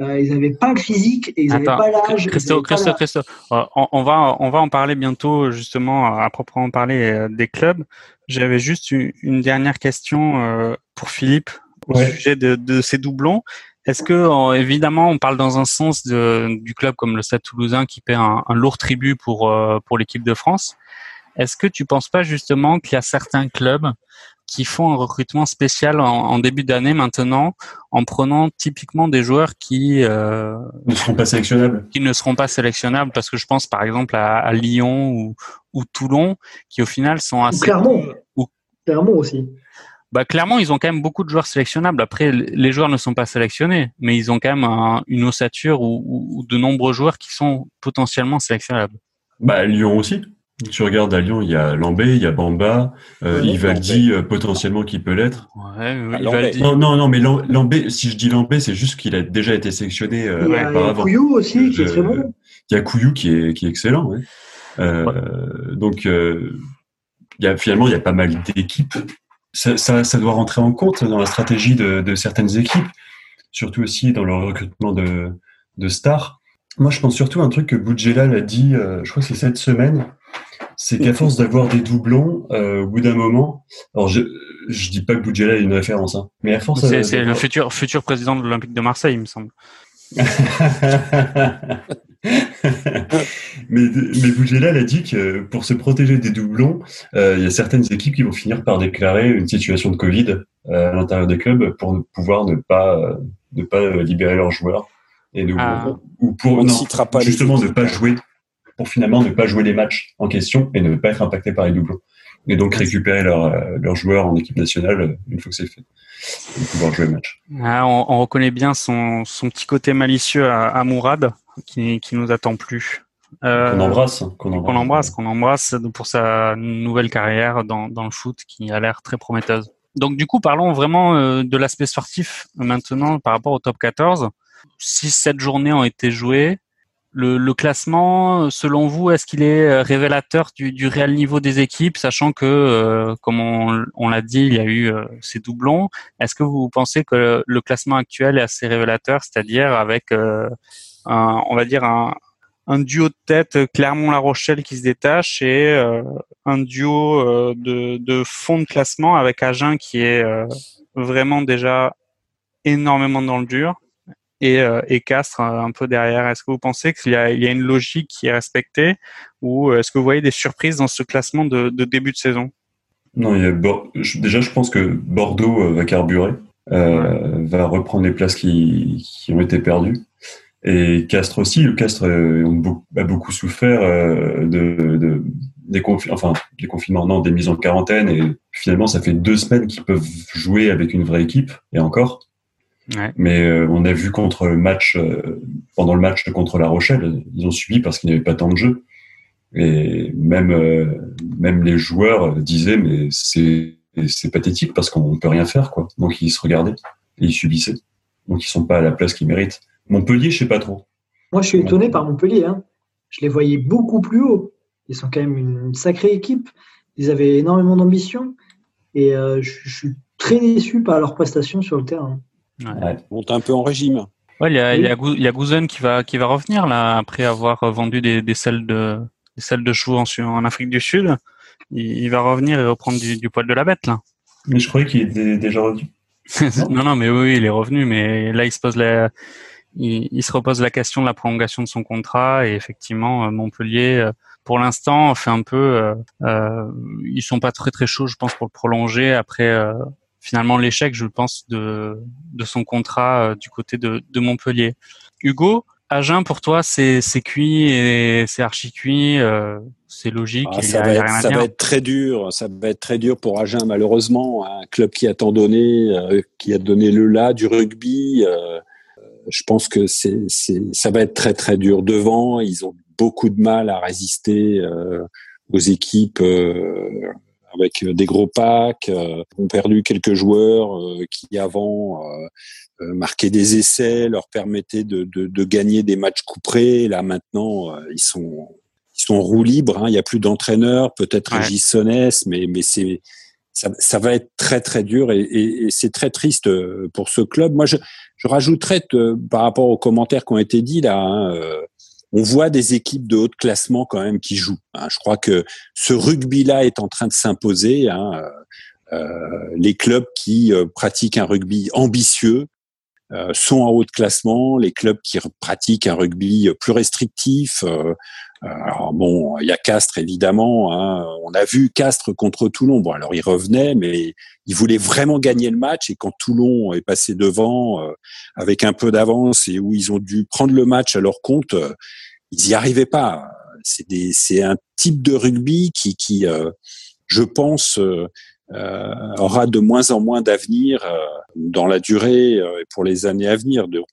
Euh, ils n'avaient pas le physique et ils n'avaient pas l'âge. Christo, Christo, Christo. Euh, on, va, on va en parler bientôt, justement, à proprement parler euh, des clubs. J'avais juste une, dernière question pour Philippe au sujet de, de, ces doublons. Est-ce que, évidemment, on parle dans un sens de, du club comme le Stade Toulousain qui paie un, un lourd tribut pour, pour l'équipe de France. Est-ce que tu penses pas justement qu'il y a certains clubs qui font un recrutement spécial en, début d'année maintenant, en prenant typiquement des joueurs qui euh, ne seront pas sélectionnables. Qui ne seront pas sélectionnables parce que je pense par exemple à, Lyon ou, ou, Toulon, qui au final sont assez. Ou Clermont. Ou... Clermont aussi. Bah clairement, ils ont quand même beaucoup de joueurs sélectionnables. Après, les joueurs ne sont pas sélectionnés, mais ils ont quand même une ossature ou, ou de nombreux joueurs qui sont potentiellement sélectionnables. Bah Lyon aussi. Tu regardes à Lyon, il y a Lambé, il y a Bamba, euh, Ivaldi euh, potentiellement qui peut l'être. Ouais, ah, Ivaldi. Non, non, non, mais Lambé, si je dis Lambé, c'est juste qu'il a déjà été sélectionné euh, il y a, Couillou aussi, qui est très bon. Il y a Couillou qui est, qui est excellent. Ouais. Euh, Donc, euh, il y a, finalement, il y a pas mal d'équipes. Ça, ça, ça, doit rentrer en compte dans la stratégie de, de certaines équipes, surtout aussi dans le recrutement de, de stars. Moi, je pense surtout à un truc que Boudjelal a dit, je crois que c'est cette semaine, c'est qu'à force d'avoir des doublons, euh, au bout d'un moment, alors je je dis pas que Boudjela est une référence, hein, mais à force. C'est le futur futur président de l'Olympique de Marseille, il me semble. mais mais Boudjela a dit que pour se protéger des doublons, euh, il y a certaines équipes qui vont finir par déclarer une situation de Covid euh, à l'intérieur des clubs pour pouvoir ne pas ne pas libérer leurs joueurs et ah. ou pour non, justement ne pas jouer pour finalement ne pas jouer les matchs en question et ne pas être impacté par les doublons. Et donc récupérer leurs leur joueurs en équipe nationale euh, une fois que c'est fait. Et pouvoir jouer le match. Ah, on, on, reconnaît bien son, son, petit côté malicieux à, à Mourad qui, qui nous attend plus. Euh, qu'on embrasse, qu'on embrasse, qu'on embrasse, qu'on embrasse pour sa nouvelle carrière dans, dans le foot qui a l'air très prometteuse. Donc du coup, parlons vraiment euh, de l'aspect sportif maintenant par rapport au top 14. Si cette journée ont été jouées, le, classement, selon vous, est-ce qu'il est euh, révélateur du, réel niveau des équipes, sachant que, euh, comme on, l'a dit, il y a eu euh, ces doublons. Est-ce que vous pensez que le classement actuel est assez révélateur, c'est-à-dire avec, un, on va dire, un, duo de tête Clermont-La Rochelle qui se détache et un duo de, de, fond de classement avec Agen qui est vraiment déjà énormément dans le dur? Et, euh, et Castres euh, un peu derrière. Est-ce que vous pensez qu'il y, a, il y a une logique qui est respectée ou euh, est-ce que vous voyez des surprises dans ce classement de, de début de saison? Non, il y a déjà je pense que Bordeaux va carburer, euh, va reprendre les places qui, qui ont été perdues. Et Castres aussi, le Castres a beaucoup souffert de, de des, enfin, des confinements, non, des mises en quarantaine. Et finalement, ça fait deux semaines qu'ils peuvent jouer avec une vraie équipe, et encore. Mais euh, on a vu contre le match, euh, pendant le match contre La Rochelle, ils ont subi parce qu'il n'y avait pas tant de jeu. Et même, euh, même les joueurs disaient, mais c'est, c'est pathétique parce qu'on peut rien faire, quoi. Donc ils se regardaient et ils subissaient. Donc ils sont pas à la place qu'ils méritent. Montpellier, je sais pas trop. Moi, je suis étonné par Montpellier. Hein. Je les voyais beaucoup plus haut. Ils sont quand même une sacrée équipe. Ils avaient énormément d'ambition. Et je suis très déçu par leur prestation sur le terrain. Ouais. Monte un peu en régime. Ouais, il y a, il y a, il y a Gouzen qui va, qui va revenir là après avoir vendu des, des selles de, des selles de chevaux en, en Afrique du Sud. Il, va revenir et reprendre du, du, poil de la bête là. Mais je croyais qu'il était déjà revenu. non, non, mais oui, il est revenu, mais là il se pose la, il, il, se repose la question de la prolongation de son contrat et effectivement euh, Montpellier, euh, pour l'instant, fait un peu, euh, euh, ils sont pas très très chauds, je pense, pour le prolonger après finalement l'échec, je pense, de, de son contrat euh, du côté de, de Montpellier. Hugo, Agen, pour toi, c'est c'est cuit et c'est archi cuit. Euh, c'est logique. Ah, ça, va, être, ça va, être, très dur. Ça va être très dur pour Agen, malheureusement, un club qui a tant donné, euh, qui a donné le là du rugby. Euh, je pense que c'est ça va être très très dur. Devant, ils ont beaucoup de mal à résister euh, aux équipes avec des gros packs. ont perdu quelques joueurs qui avant marquaient des essais, leur permettaient de, de, de gagner des matchs couperés. Là maintenant, ils sont ils sont en roue libre. Hein. Il n'y a plus d'entraîneur, peut-être Régis Sonès, mais mais c'est ça, ça, va être très très dur et, et, et c'est très triste euh, pour ce club. Moi, je, je rajouterais euh, par rapport aux commentaires qui ont été dits là. Hein, euh, on voit des équipes de haut classement quand même qui jouent. Hein. Je crois que ce rugby-là est en train de s'imposer. Hein. Euh, les clubs qui pratiquent un rugby ambitieux sont en haut de classement. Les clubs qui pratiquent un rugby plus restrictif, euh, alors bon, il y a Castres évidemment. Hein. On a vu Castres contre Toulon. Bon, alors il revenait, mais il voulait vraiment gagner le match. Et quand Toulon est passé devant euh, avec un peu d'avance et où ils ont dû prendre le match à leur compte, euh, ils y arrivaient pas. C'est un type de rugby qui, qui je pense, aura de moins en moins d'avenir dans la durée et pour les années à venir. Donc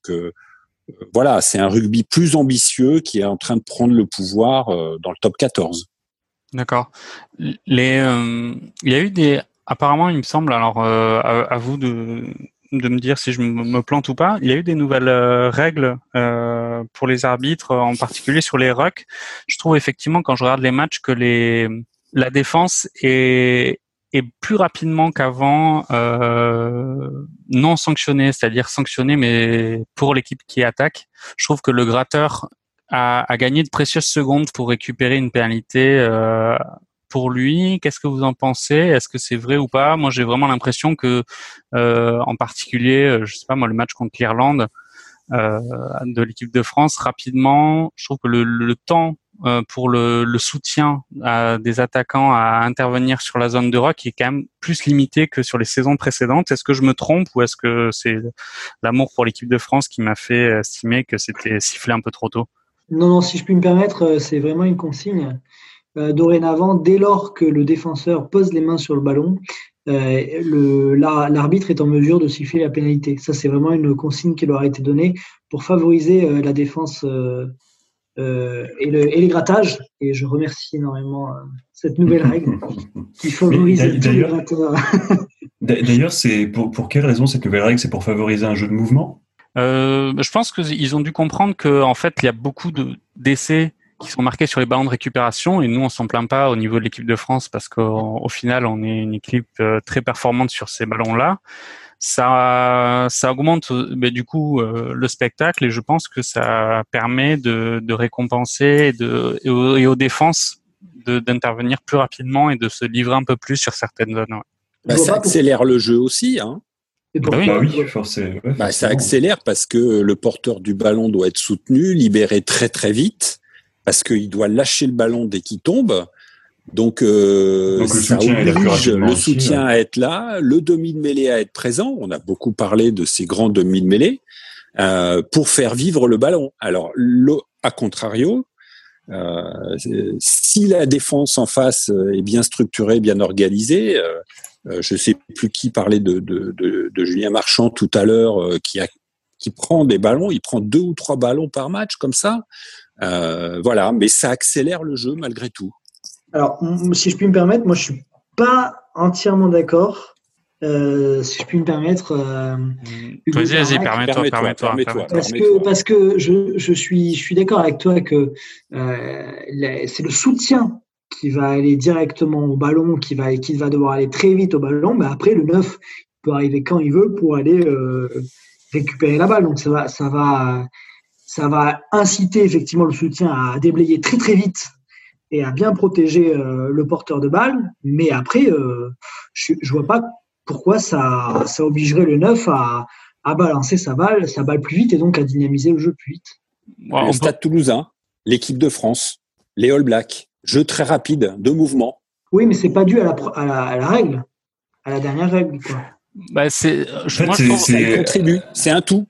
voilà, c'est un rugby plus ambitieux qui est en train de prendre le pouvoir euh, dans le top 14. D'accord. Les, euh, il y a eu des, apparemment, il me semble, alors euh, à, vous de, de me dire si je me plante ou pas. Il y a eu des nouvelles règles pour les arbitres, en particulier sur les rucks. Je trouve effectivement quand je regarde les matchs que les la défense est et plus rapidement qu'avant euh, non sanctionné, c'est-à-dire sanctionné mais pour l'équipe qui attaque. Je trouve que le gratteur a, a, gagné de précieuses secondes pour récupérer une pénalité euh, pour lui. Qu'est-ce que vous en pensez? Est-ce que c'est vrai ou pas? Moi, j'ai vraiment l'impression que, euh, en particulier, euh, je sais pas moi, le match contre l'Irlande euh, de l'équipe de France, rapidement, je trouve que le, le temps pour le, soutien des attaquants à intervenir sur la zone de rock est quand même plus limité que sur les saisons précédentes. Est-ce que je me trompe ou est-ce que c'est l'amour pour l'équipe de France qui m'a fait estimer que c'était sifflé un peu trop tôt? Non, non, si je puis me permettre, euh, c'est vraiment une consigne. Euh, dorénavant, dès lors que le défenseur pose les mains sur le ballon, euh, l'arbitre est en mesure de siffler la pénalité. Ça, c'est vraiment une consigne qui leur a été donnée pour favoriser euh, la défense euh, euh, et, le, et, les grattages. Et je remercie énormément euh, cette nouvelle règle qui favorise tous les gratteurs. D'ailleurs, c'est pour, pour quelle raison cette nouvelle règle C'est pour favoriser un jeu de mouvement? Euh, Je pense qu'ils ont dû comprendre qu'en en fait, il y a beaucoup d'essais qui sont marqués sur les ballons de récupération et nous on s'en plaint pas au niveau de l'équipe de France parce qu'au final on est une équipe très performante sur ces ballons là ça, ça augmente mais du coup euh, le spectacle et je pense que ça permet de, de récompenser et, de, et, aux, défenses d'intervenir plus rapidement et de se livrer un peu plus sur certaines zones. Bah, ça accélère le jeu aussi. Hein. Bah oui, bah oui forcément. bah, ça accélère parce que le porteur du ballon doit être soutenu, libéré très très vite, parce qu'il doit lâcher le ballon dès qu'il tombe. Donc, euh, Donc ça oblige le soutien à être là, le demi de mêlée à être présent. On a beaucoup parlé de ces grands demi de mêlée euh, pour faire vivre le ballon. Alors, le, à contrario, euh, si la défense en face est bien structurée, bien organisée, euh, euh je sais plus qui parlait de, de, de, de Julien Marchand tout à l'heure, euh, qui a qui prend des ballons, il prend deux ou trois ballons par match comme ça. voilà, mais ça accélère le jeu malgré tout. Alors, si je puis me permettre, moi, je suis pas entièrement d'accord. Euh, si je puis me permettre. Euh, vas-y, vas-y, permets-toi, permets-toi. parce, que, parce que je, je suis, je suis d'accord avec toi que euh, c'est le soutien qui va aller directement au ballon, qui va, qui va devoir aller très vite au ballon, mais après, le 9 peut arriver quand il veut pour aller euh, récupérer la balle. Donc, ça va, ça, va, ça va inciter effectivement le soutien à déblayer très très vite et à bien protéger euh, le porteur de balle. Mais après, euh, je ne vois pas pourquoi ça, ça obligerait le neuf à, à balancer sa balle, sa balle plus vite et donc à dynamiser le jeu plus vite. le Stade Toulousain, l'équipe de France, les All Blacks, jeu très rapide, de mouvement. Oui, mais c'est pas dû à la, à la, à la, règle, à la dernière règle. Quoi. Bah c'est, je, moi, je pense, ça contribue. C'est un tout.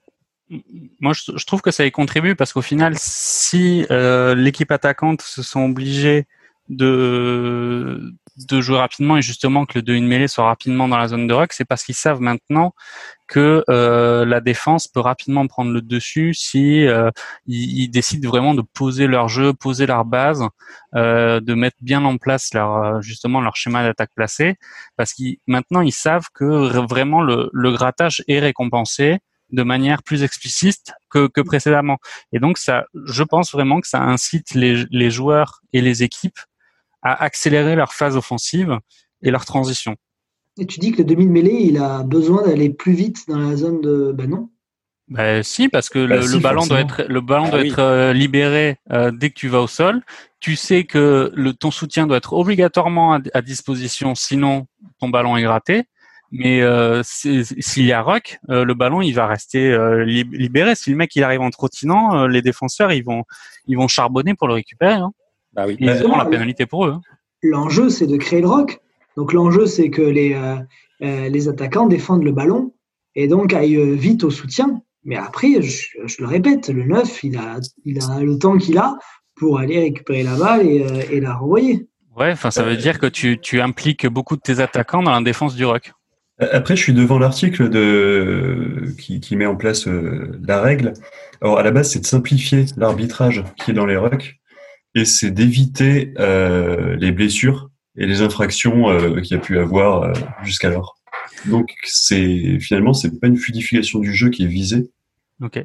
Moi, je, je trouve que ça y contribue parce qu'au final, si euh, l'équipe attaquante se sont obligés de de jouer rapidement et justement que le 2 1 mêlée soit rapidement dans la zone de ruck, c'est parce qu'ils savent maintenant que euh, la défense peut rapidement prendre le dessus si euh, ils, ils, décident vraiment de poser leur jeu, poser leur base, euh, de mettre bien en place leur justement leur schéma d'attaque placé, parce qu'ils maintenant ils savent que vraiment le, le grattage est récompensé de manière plus explicite que, que, précédemment. Et donc ça, je pense vraiment que ça incite les, les joueurs et les équipes à accélérer leur phase offensive et leur transition. Et tu dis que le demi de mêlée, il a besoin d'aller plus vite dans la zone de. Ben non. Ben si, parce que bah le, si, le, ballon doit être le ballon ah, doit oui. être euh, libéré euh, dès que tu vas au sol. Tu sais que le, ton soutien doit être obligatoirement à, à disposition, sinon ton ballon est gratté. Mais euh, s'il y a rock, euh, le ballon il va rester euh, libéré. Si le mec il arrive en trottinant, euh, les défenseurs ils vont ils vont charbonner pour le récupérer. Hein. Bah oui. Ils auront la pénalité pour eux. Hein. L'enjeu c'est de créer le rock. Donc l'enjeu c'est que les les attaquants défendent le ballon et donc aillent vite au soutien. Mais après, je, je le répète, le 9, il a, il a le temps qu'il a pour aller récupérer la balle et, et la renvoyer. Ouais, enfin ça veut dire que tu, tu impliques beaucoup de tes attaquants dans la défense du rock. Après, je suis devant l'article de qui, qui, met en place euh, la règle. Alors, à la base, c'est de simplifier l'arbitrage qui est dans les rucks et c'est d'éviter euh, les blessures et les infractions euh, qu'il y a pu avoir euh, jusqu'alors. Donc, c'est finalement, c'est pas une fluidification du jeu qui est visée. Ok.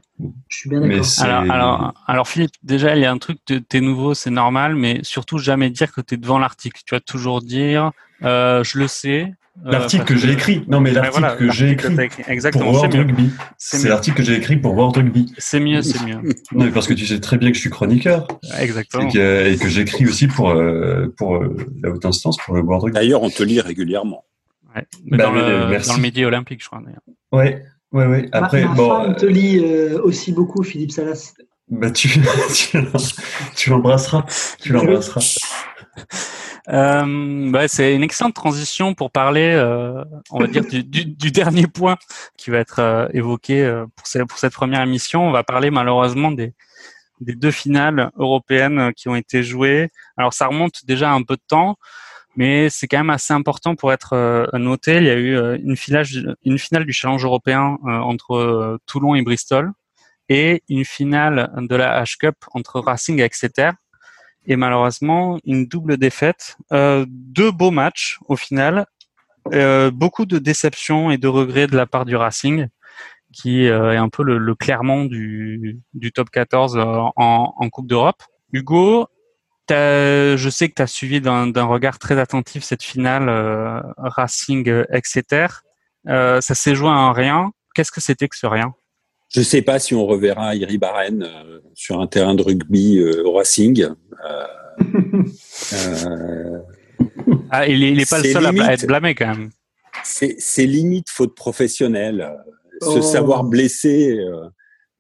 Je suis bien d'accord. Alors, alors, alors, Philippe, déjà, il y a un truc, t'es nouveau, c'est normal, mais surtout jamais dire que tu es devant l'article. Tu vas toujours dire, euh, je le sais, L'article que j'ai écrit. Non, mais l'article voilà, que j'ai écrit, écrit, Exactement, pour World Rugby. C'est l'article que j'ai écrit pour World Rugby. C'est mieux, c'est mieux. Non, mais parce que tu sais très bien que je suis chroniqueur. Exactement. Et que, j'écris aussi pour, euh, pour euh, la haute instance, pour le World Rugby. D'ailleurs, on te lit régulièrement. Ouais. Mais bah, dans, le, merci. dans le média olympique, je crois, d'ailleurs. Ouais, ouais, ouais. Après, ma, ma bon. femme te lit euh, aussi beaucoup, Philippe Salas. Bah, tu, tu, tu l'embrasseras. Tu l'embrasseras. Euh, bah, c'est une excellente transition pour parler, euh, on va dire, du, du, du, dernier point qui va être euh, évoqué euh, pour, cette, pour cette première émission. On va parler malheureusement des, des deux finales européennes qui ont été jouées. Alors ça remonte déjà un peu de temps, mais c'est quand même assez important pour être euh, noté. Il y a eu une, finale, une finale du challenge européen entre Toulon et Bristol et une finale de la H-Cup entre Racing et Exeter et malheureusement une double défaite. Euh, deux beaux matchs au final, euh, beaucoup de déceptions et de regrets de la part du Racing, qui euh, est un peu le, le Clermont du, top 14 euh, en, Coupe d'Europe. Hugo, je sais que tu as suivi d'un regard très attentif cette finale euh, Racing Exeter. ça s'est joué en rien. Qu'est-ce que c'était que ce rien? Je ne sais pas si on reverra Iribarren euh, sur un terrain de rugby euh, au Racing. Euh, euh ah, il n'est pas le seul limite, à être blâmé quand même. C'est limite faute professionnelle. Oh. Se savoir blessé,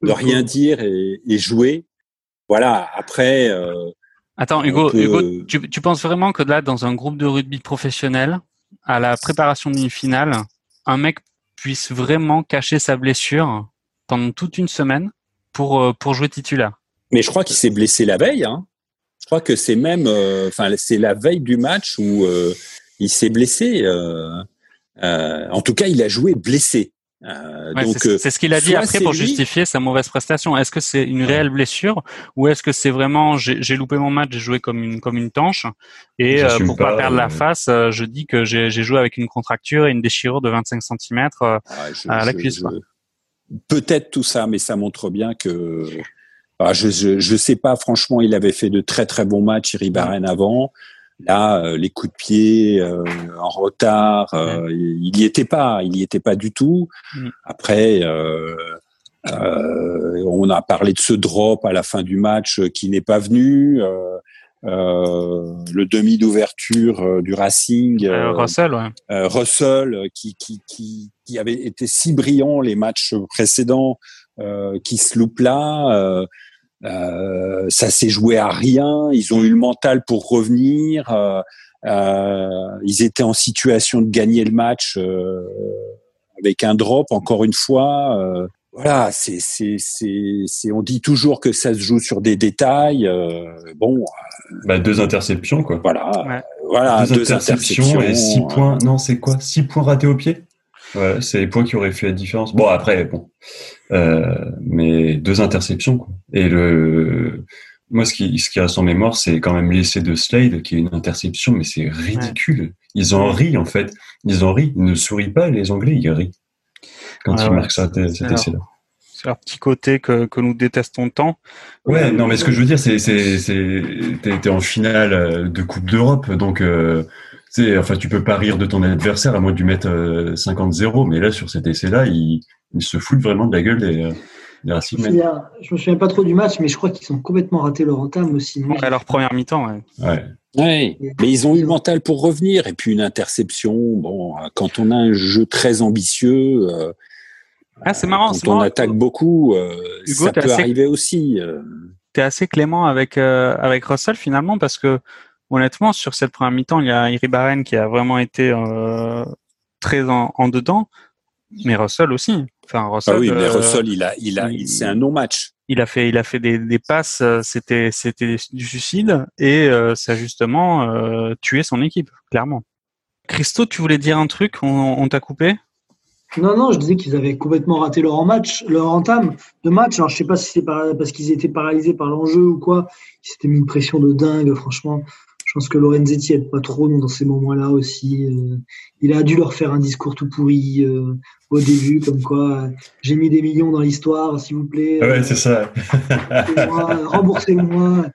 de rien dire et, et, jouer. Voilà, après. Attends, Hugo, peut... Hugo tu, tu, penses vraiment que là, dans un groupe de rugby professionnel, à la préparation d'une finale, un mec puisse vraiment cacher sa blessure? Pendant toute une semaine pour, euh, pour jouer titulaire. Mais je crois qu'il s'est blessé la veille. Hein. Je crois que c'est même, euh, enfin, euh, c'est la veille du match où euh, il s'est blessé. Euh, en tout cas, il a joué blessé. Ouais, donc, c'est ce qu'il a dit après pour lui... justifier sa mauvaise prestation. Est-ce que c'est une réelle blessure ou est-ce que c'est vraiment j'ai loupé mon match, j'ai joué comme une comme une tanche et euh, pour pas, pas perdre la face, euh, je dis que j'ai joué avec une contracture et une déchirure de 25 cm euh, ouais, je, à la cuisse. Je, peut-être tout ça, mais ça montre bien que bah, je, je, je sais pas. Franchement, il avait fait de très très bons matchs, Iribaren avant. Là, euh, les coups de pied euh, en retard, euh, il y était pas, il y était pas du tout. Mm. Après, euh, euh, on a parlé de ce drop à la fin du match qui n'est pas venu. Le demi d'ouverture du Racing, Russell, ouais. Russell qui, qui, qui, qui avait été si brillant les matchs précédents, qui se loupe là. Euh, ça s'est joué à rien. Ils ont eu le mental pour revenir. Euh, euh, ils étaient en situation de gagner le match avec un drop. Encore une fois, voilà, c'est, c'est, c'est, c'est, on dit toujours que ça se joue sur des détails. Euh, bon, Bah, deux interceptions, quoi. voilà, Ouais. voilà, deux, deux, interceptions, et six euh, points. Non, c'est quoi? Six points ratés au pied? Ouais, c'est les points qui auraient fait la différence. Bon, après, bon. Euh, mais deux interceptions, quoi. Et le, moi, ce qui, ce qui reste en mémoire, c'est quand même l'essai de Slade, qui est une interception, mais c'est ridicule. Ils en rient, en fait. Ils en rient. Ils ne sourient pas, les Anglais, ils rient. Quand Ouais, ils ouais. marquent ça, cet essai-là. C'est leur petit côté que, que nous détestons tant. Ouais, non, mais ce que je veux dire, c'est, c'est, c'est, t'es, en finale euh, de Coupe d'Europe, donc, euh, c'est, enfin, tu peux pas rire de ton adversaire à moins de lui mettre euh, 50-0, mais là, sur cet essai-là, il, il se fout vraiment de la gueule des, euh, des Je me, souviens, je me souviens pas trop du match, mais je crois qu'ils ont complètement raté leur entame aussi. non? À leur première mi-temps, ouais. Ouais. Ouais, mais ils ont eu le mental pour revenir. Et puis une interception, bon, quand on a un jeu très ambitieux, euh, Ah, c'est marrant. c'est quand on marrant. attaque beaucoup, euh, Hugo, ça peut assez- arriver aussi. euh. T'es assez clément avec euh, avec Russell finalement parce que honnêtement sur cette première mi-temps il y a Iribarren qui a vraiment été euh, très en, en dedans, mais Russell aussi. Enfin Russell. Ah oui, mais euh, Russell, il a, il a, il- c'est un non-match. il a fait il a fait des, des passes c'était c'était du suicide et ça a justement tué son équipe clairement. Christo, tu voulais dire un truc? On, on t'a coupé? Non, non, je disais qu'ils avaient complètement raté leur match, leur entame de match. Alors, je sais pas si c'est par- parce qu'ils étaient paralysés par l'enjeu ou quoi. Ils s'étaient mis une pression de dingue, franchement. Je pense que Lorenzetti aide pas trop dans ces moments-là aussi. Euh, il a dû leur faire un discours tout pourri euh, au début, comme quoi euh, j'ai mis des millions dans l'histoire, s'il vous plaît. Ah ouais, c'est ça. remboursez-moi, Remboursez-moi.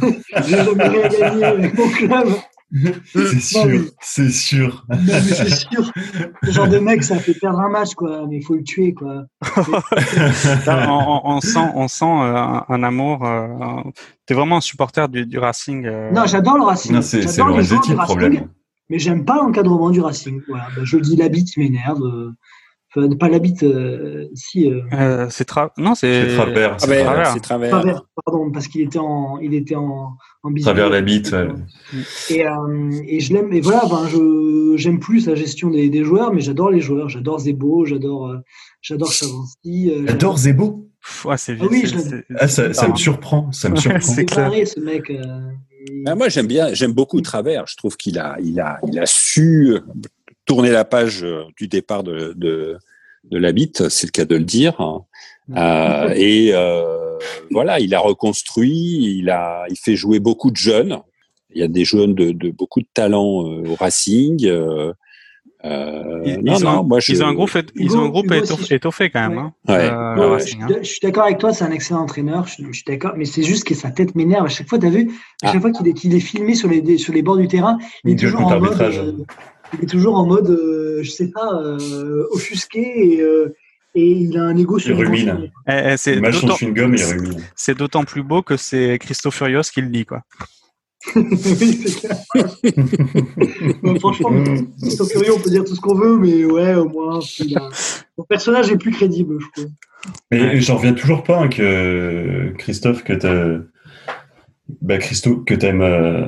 j'ai jamais rien gagné avec mon club. C'est Non, sûr, mais- c'est sûr. Non, mais c'est sûr. Ce genre de mec, ça fait perdre un match, quoi. Mais il faut le tuer, quoi. On, sent on sent euh, un, un amour. Euh, T'es vraiment un supporter du, du Racing. euh, Non, j'adore le Racing. Non, c'est, c'est le Racing, problème. Mais j'aime pas l'encadrement du Racing. Voilà. Bah, je le dis, l'habit m'énerve. Euh, Enfin, pas l'habit, euh, si. Euh, euh, c'est tra... non c'est Travers. Ah c'est ben, travers. c'est travers. travers, pardon, parce qu'il était en, il était en. Travers la bite, ouais. Et, euh, et je l'aime. Et voilà, ben, je, j'aime plus sa gestion des, des joueurs, mais j'adore les joueurs. J'adore Zebo, j'adore, euh, j'adore Chavancy. euh, J'adore Zebo. Pff, ouais, c'est Ah oui, Ah, ça, ça me Ah. surprend. Ça me surprend. c'est C'est clair. ce mec. euh, Ah, moi, j'aime bien, j'aime beaucoup Travers. Je trouve qu'il a, il a, il a su tourner la page euh, du départ de, de, de la bite, c'est le cas de le dire. Euh, et euh, voilà, il a reconstruit, il a, il fait jouer beaucoup de jeunes. Il y a des jeunes de, de beaucoup de talent euh, au Racing. Euh, Ils, non, ils ont, non, moi je. ils ont un groupe, ils ont un groupe étoffé, quand même. Ouais. Hein, Ouais. euh, Ouais, le ouais. Je Racing, suis, hein. je suis d'accord avec toi, c'est un excellent entraîneur. Je, je suis d'accord, mais c'est juste que sa tête m'énerve. À chaque fois, t'as vu, à chaque Ah. fois qu'il est, est filmé sur les, sur les bords du terrain, il est toujours en mode, euh, il est toujours en mode, euh, je sais pas, euh, offusqué et, euh, et il a un ego sur Il rumine. Eh, eh, c'est Il d'autant- rumine. c'est d'autant plus beau que c'est Christophe Furios qui le dit quoi. oui, c'est clair. Bon, franchement, Christophe Furieux, on peut dire tout ce qu'on veut, mais ouais, au moins, a- son personnage est plus crédible, je trouve. Mais j'en reviens toujours pas hein, que Christophe, que t'as, bah Christo, que t'aimes, euh,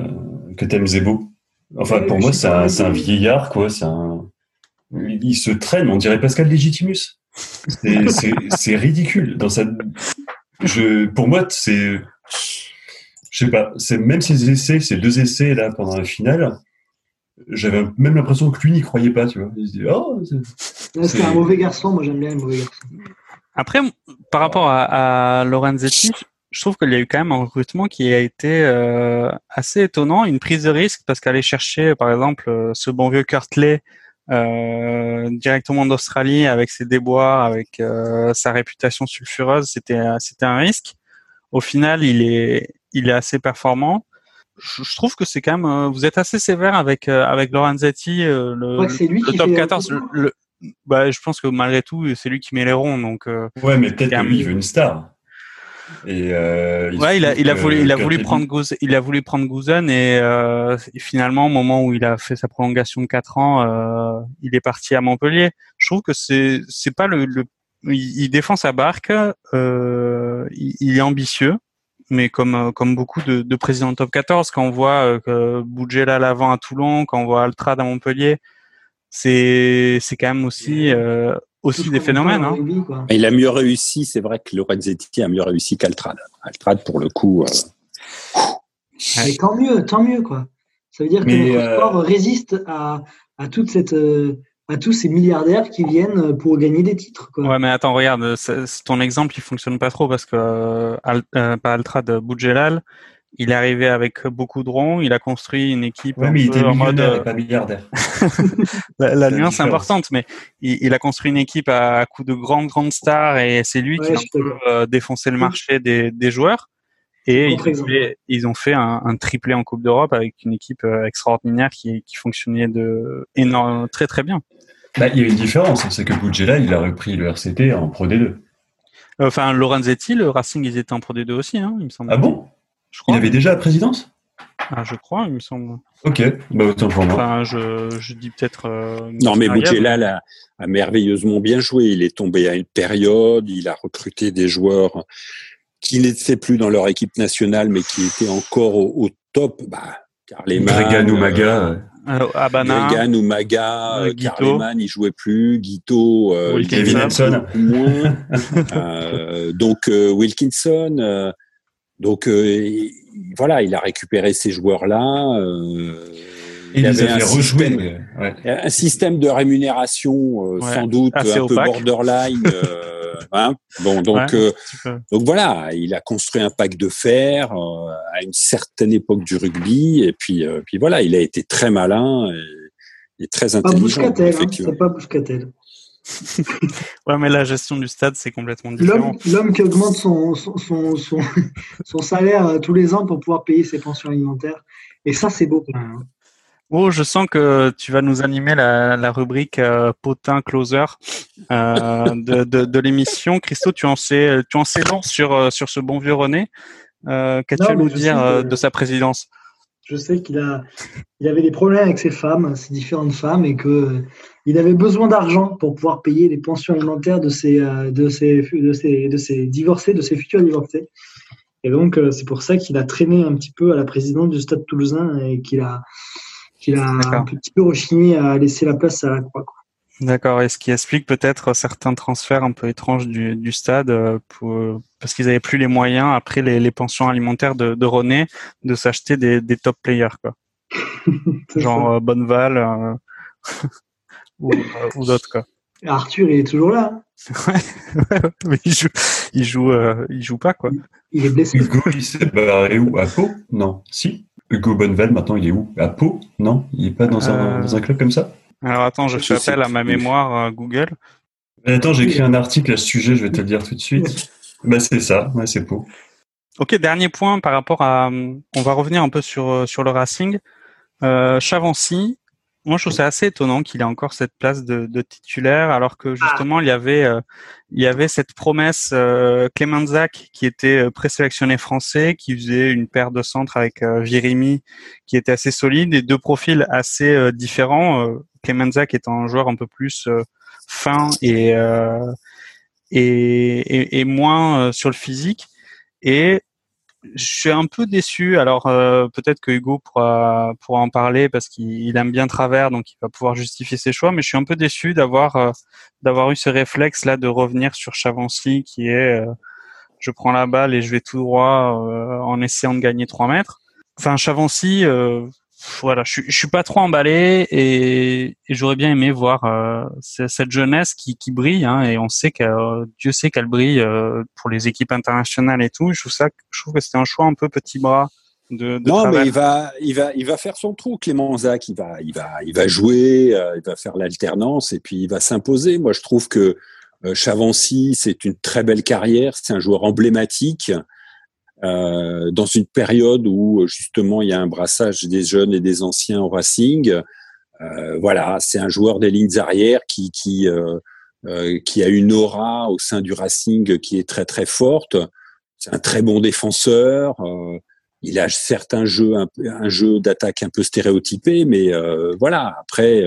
que t'aimes Zebo. Enfin, Ouais, pour moi, c'est un, vieillard, quoi. C'est un, il se traîne. On dirait Pascal Légitimus. C'est, c'est, c'est ridicule. Dans sa, je, pour moi, c'est, je sais pas. C'est même ces essais, ces deux essais là pendant la finale. J'avais même l'impression que lui n'y croyait pas, tu vois. Il se dit, oh, c'est- un mauvais garçon, moi j'aime bien les mauvais garçons. Après, par rapport à, à Lorenzetti, je trouve qu'il y a eu quand même un recrutement qui a été euh, assez étonnant, une prise de risque parce qu'aller chercher, par exemple, euh, ce bon vieux Kurtley euh, directement d'Australie avec ses déboires, avec euh, sa réputation sulfureuse, c'était c'était un risque. Au final, il est il est assez performant. Je, je trouve que c'est quand même euh, vous êtes assez sévère avec euh, avec Lorenzetti, euh, le, le top fait- 14. Le, le- bah, je pense que malgré tout, c'est lui qui met les ronds, donc. euh, ouais, mais peut-être que lui, il veut une star. Et euh, Ouais, il a, il a voulu, que il a voulu prendre Gouzen, il a voulu prendre Gouzen et, euh, et finalement, au moment où il a fait sa prolongation de 4 ans, euh, il est parti à Montpellier. Je trouve que c'est, c'est pas le, le il, il défend sa barque, euh, il, il est ambitieux, mais comme euh, comme beaucoup de, de présidents de top 14, quand on voit euh, que Boudjela à l'avant à Toulon, quand on voit Altrad à Montpellier, c'est c'est quand même aussi euh, aussi des phénomènes. Hein. Il a mieux réussi, c'est vrai que Lorenzetti a mieux réussi qu'Altrad. Altrad, pour le coup. Mais tant mieux, tant mieux, quoi. Ça veut dire que le sport résiste à, à toute cette à tous ces milliardaires qui viennent pour gagner des titres. Quoi. Ouais, mais attends, regarde, ton exemple, il fonctionne pas trop parce que euh, euh, pas Altrad, Boudjelal, il est arrivé avec beaucoup de ronds, il a construit une équipe ouais, mais il était en mode euh, pas milliardaire. la, nuance est importante, mais il, a construit une équipe à, coup de grandes grandes stars et c'est lui qui a un peu défoncé le marché des, des joueurs. Et ils ont, fait, ils ont fait, un, un triplé en Coupe d'Europe avec une équipe extraordinaire qui, qui fonctionnait de énorme, très très bien. Bah, il y a une différence, c'est que Boudjela, il a repris le RCT en Pro D2. Enfin, Lorenzetti, le Racing, ils étaient en Pro D2 aussi, hein, il me semble. Ah bon? Je crois, Il avait déjà la présidence? Ah, Je crois, il me semble. Ok, bah, autant pour moi. Enfin, je, je dis peut-être. Euh, non, mais Boudjela a, a, merveilleusement bien joué. Il est tombé à une période, il a recruté des joueurs qui n'étaient plus dans leur équipe nationale, mais qui étaient encore au, top. Bah, Carleman, ou Maga. Euh, Abana, Regan ou Maga, euh, Carleman, il jouait plus, Guito, euh, Wilkinson, moins. euh, donc euh, Wilkinson, euh, donc voilà, il a récupéré ces joueurs-là. il, avait un système, ouais. un système de rémunération sans doute un peu borderline. Hein bon, donc, euh, donc voilà, il a construit un pack de fer euh, à une certaine époque du rugby, et puis, euh, puis voilà, il a été très malin et, et très intelligent. Pas effectivement. Hein, pas Bouscatel. Ouais, mais la gestion du stade, c'est complètement différent. L'homme qui augmente son, son, son, son, salaire tous les ans pour pouvoir payer ses pensions alimentaires. Et ça, c'est beau quand même. Hein. Oh, je sens que tu vas nous animer la, la rubrique euh, potin closer euh, de, de, de l'émission. Christo, tu en sais, tu en sais long sur euh, sur ce bon vieux René. Euh, Qu'as-tu à nous dire de sa présidence? Je sais qu'il a, il avait des problèmes avec ses femmes, ses différentes femmes, et que il avait besoin d'argent pour pouvoir payer les pensions alimentaires de ses de ses de ses de ses divorcés, de ses futurs divorcés. Et donc c'est pour ça qu'il a traîné un petit peu à la présidence du Stade Toulousain et qu'il a qu'il a un petit peu rechigné à laisser la place à la Croix. D'accord. Et ce qui explique peut-être certains transferts un peu étranges du, du stade, euh, pour, parce qu'ils n'avaient plus les moyens après les, les pensions alimentaires de, de René de s'acheter des, des, top players, quoi. Genre euh, Bonneval euh, ou, euh, ou d'autres, quoi. Arthur, il est toujours là. ouais, mais il joue, il joue, il joue pas, quoi. Il est blessé. Hugo, il s'est barré où? À Pau? Non. Si. Hugo Bonneval, maintenant, il est où? À Pau? Non Il est pas dans, un, dans un club comme ça? Alors attends, je, fais appel à ma mémoire euh, Google. Attends, j'ai écrit un article à ce sujet, je vais te le dire tout de suite. bah, c'est ça, ouais, c'est Pau. Ok, dernier point par rapport à. On va revenir un peu sur, euh, sur le Racing. Euh, Chavancy, moi, je trouve ça assez étonnant qu'il ait encore cette place de, de titulaire, alors que justement, il y avait, euh, il y avait cette promesse euh, Clément-Zac qui était euh, présélectionné français, qui faisait une paire de centres avec euh, Virimi, qui était assez solide, et deux profils assez euh, différents. Clément-Zac étant un joueur un peu plus fin et, et, et, et, moins sur le physique. Et je suis un peu déçu. Alors euh, peut-être que Hugo pourra, pourra en parler parce qu'il aime bien Travers, donc il va pouvoir justifier ses choix. Mais je suis un peu déçu d'avoir euh, d'avoir eu ce réflexe là de revenir sur Chavancy, qui est euh, je prends la balle et je vais tout droit en essayant de gagner 3 mètres. Enfin Chavancy, voilà, je, je suis pas trop emballé et, et j'aurais bien aimé voir euh, cette jeunesse qui, qui brille hein, et on sait que euh, Dieu sait qu'elle brille euh, pour les équipes internationales et tout. Je trouve ça, je trouve que c'était un choix un peu petit bras. De, de non, mais il va, il va, il va faire son trou, Clément Zach. Il va, il va, il va jouer, il va faire l'alternance et puis il va s'imposer. Moi, je trouve que Chavancy, c'est une très belle carrière. C'est un joueur emblématique. Euh, dans une période où justement il y a un brassage des jeunes et des anciens au Racing. Euh, voilà, c'est un joueur des lignes arrières qui qui euh, euh, qui a une aura au sein du Racing qui est très très forte. C'est un très bon défenseur. Euh, il a certains jeux un, un jeu d'attaque un peu stéréotypé, mais voilà. Après,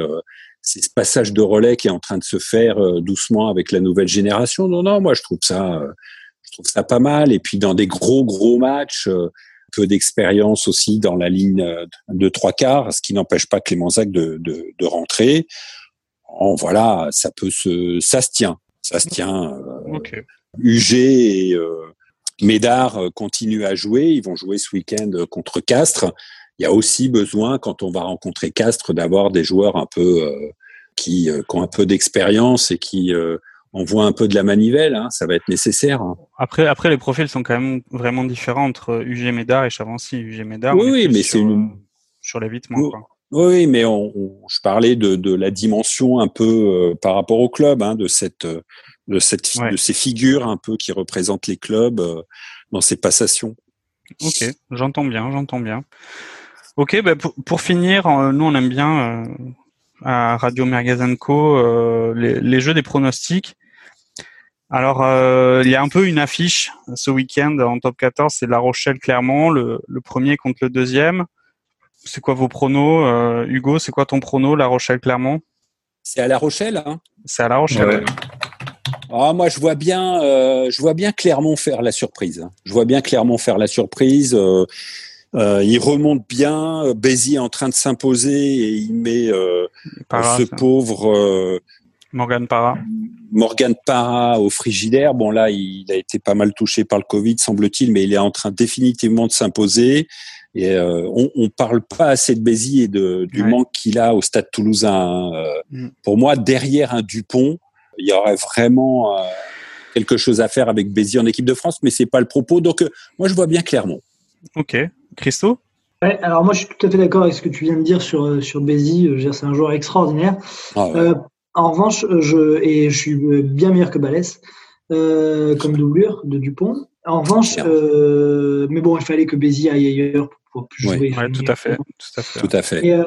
c'est ce passage de relais qui est en train de se faire doucement avec la nouvelle génération. Non, non, moi je trouve ça trouve ça pas mal. Et puis dans des gros gros matchs, euh, peu d'expérience aussi dans la ligne euh, de trois quarts, ce qui n'empêche pas Clément Zac de, de, de, rentrer. en, voilà, ça peut se, ça se tient, ça se tient. Euh, Ok. UG et euh, Médard continuent à jouer. Ils vont jouer ce week-end contre Castres. Il y a aussi besoin, quand on va rencontrer Castres, d'avoir des joueurs un peu euh, qui, euh, qui ont un peu d'expérience et qui euh, envoient un peu de la manivelle. hein. Ça va être nécessaire. hein. Après, après, les profils sont quand même vraiment différents entre UG Médard et Chavancy. UG Médard, Oui, on mais sur, c'est une- euh, sur l'évitement. Oui. Oui, mais on, on- je parlais de, de la dimension un peu euh, par rapport au club, hein, de cette, euh, de cette, fi- Ouais. de ces figures un peu qui représentent les clubs euh, dans ces passations. Ok, j'entends bien, j'entends bien. Ok, bah pour, pour finir, nous on aime bien euh, à Radio Mergazenco les, les jeux des pronostics. Alors, euh, il y a un peu une affiche ce week-end en top 14, c'est La Rochelle-Clermont, le, le premier contre le deuxième. C'est quoi vos pronos euh, Hugo, c'est quoi ton prono La Rochelle-Clermont C'est à La Rochelle. Hein? C'est à La Rochelle. Ouais. Ah, moi, je vois bien, euh, je vois bien Clermont faire la surprise. Je vois bien Clermont faire la surprise. Euh, euh, il remonte bien. Béziers est en train de s'imposer et il met euh, ce pauvre euh, Morgan Para. Morgan Parra au frigidaire. Bon, là, il a été pas mal touché par le Covid, semble-t-il, mais il est en train définitivement de s'imposer. Et euh, on, on parle pas assez de Béziers et de, du Ouais. manque qu'il a au Stade Toulousain. Euh, Mm. Pour moi, derrière un Dupont, il y aurait vraiment euh, quelque chose à faire avec Béziers en équipe de France, mais c'est pas le propos. Donc, euh, moi, je vois bien Clermont. Ok. Christo Ouais, alors moi je suis tout à fait d'accord avec ce que tu viens de dire sur, sur Bézi, c'est un joueur extraordinaire. Ah ouais. Euh, en revanche, euh, je, et je suis euh, bien meilleur que Balès euh, comme doublure de Dupont. En revanche, euh, mais bon, il fallait que Bézi aille ailleurs pour pouvoir plus jouer. Ouais, tout à fait. Tout à fait. Tout à fait. Et, euh,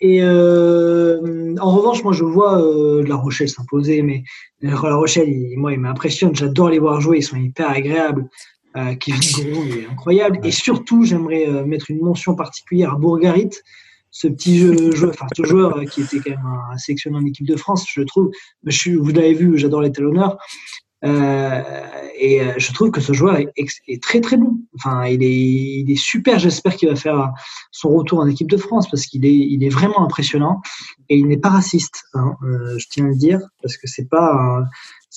et euh, en revanche, moi, je vois euh, La Rochelle s'imposer, mais La Rochelle, il- moi, il m'impressionne. J'adore les voir jouer. Ils sont hyper agréables. Euh, Kevin Gourou, est incroyable. Et surtout, j'aimerais euh, mettre une mention particulière à Bourgarit, ce petit jeu, joueur, enfin, ce joueur euh, qui était quand même un, sélectionné en équipe de France, je trouve. Je vous l'avez vu, j'adore les talonneurs. Euh, et euh, je trouve que ce joueur est, très très bon. Enfin, il est, super. J'espère qu'il va faire son retour en équipe de France parce qu'il est, vraiment impressionnant et il n'est pas raciste. hein, je tiens à le dire parce que c'est pas,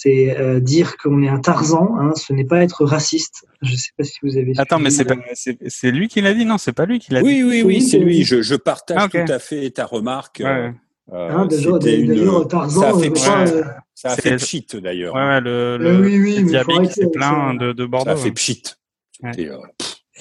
c'est euh, dire qu'on est un Tarzan. Hein, ce n'est pas être raciste. Je sais pas si vous avez. Attends, mais suivi, c'est c'est, c'est lui qui l'a dit? Non, c'est pas lui qui l'a dit. Oui, oui, oui, c'est lui. Je, je partage Ah, tout à fait ta remarque. Ouais. Euh, Hein, d'ailleurs, c'était une- Tarzan, ça a fait euh, pchit. pas, Ouais. euh, Ça a C'est- fait pchit d'ailleurs. Ouais, ouais, le, le, Euh, oui, oui, le avec plaint ça. de, de Ça Bordeaux. a fait pchit. C'était euh,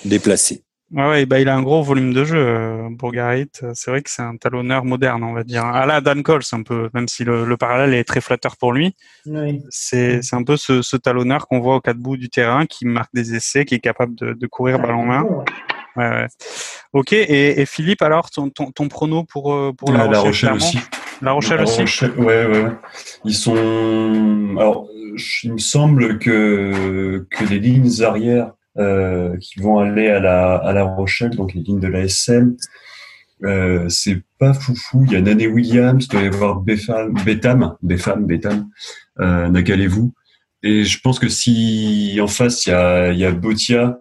déplacé. Ouais, ouais, bah, il a un gros volume de jeu, euh, Bourgarit. C'est vrai que c'est un talonneur moderne, on va dire. À la Dan Coles, un peu, même si le, le parallèle est très flatteur pour lui. oui. C'est, c'est un peu ce, ce talonneur qu'on voit aux quatre bouts du terrain, qui marque des essais, qui est capable de, de courir ballon en main. Bon, ouais. Ouais, ouais. Ok, et, et Philippe, alors, ton, ton, ton prono pour, euh, pour La Ah, Rochelle, La Rochelle aussi. La Rochelle La aussi Rochelle, ouais, ouais, ouais. Ils sont. Alors, il me semble que, que les lignes arrière euh, qui vont aller à la, à la Rochelle, donc les lignes de la SM, euh, c'est pas foufou. Il y a Nané Williams, il doit y avoir Betham, Befam, Betham, euh, Nagalez-vous. Et je pense que si en face il y a, il y a Botia,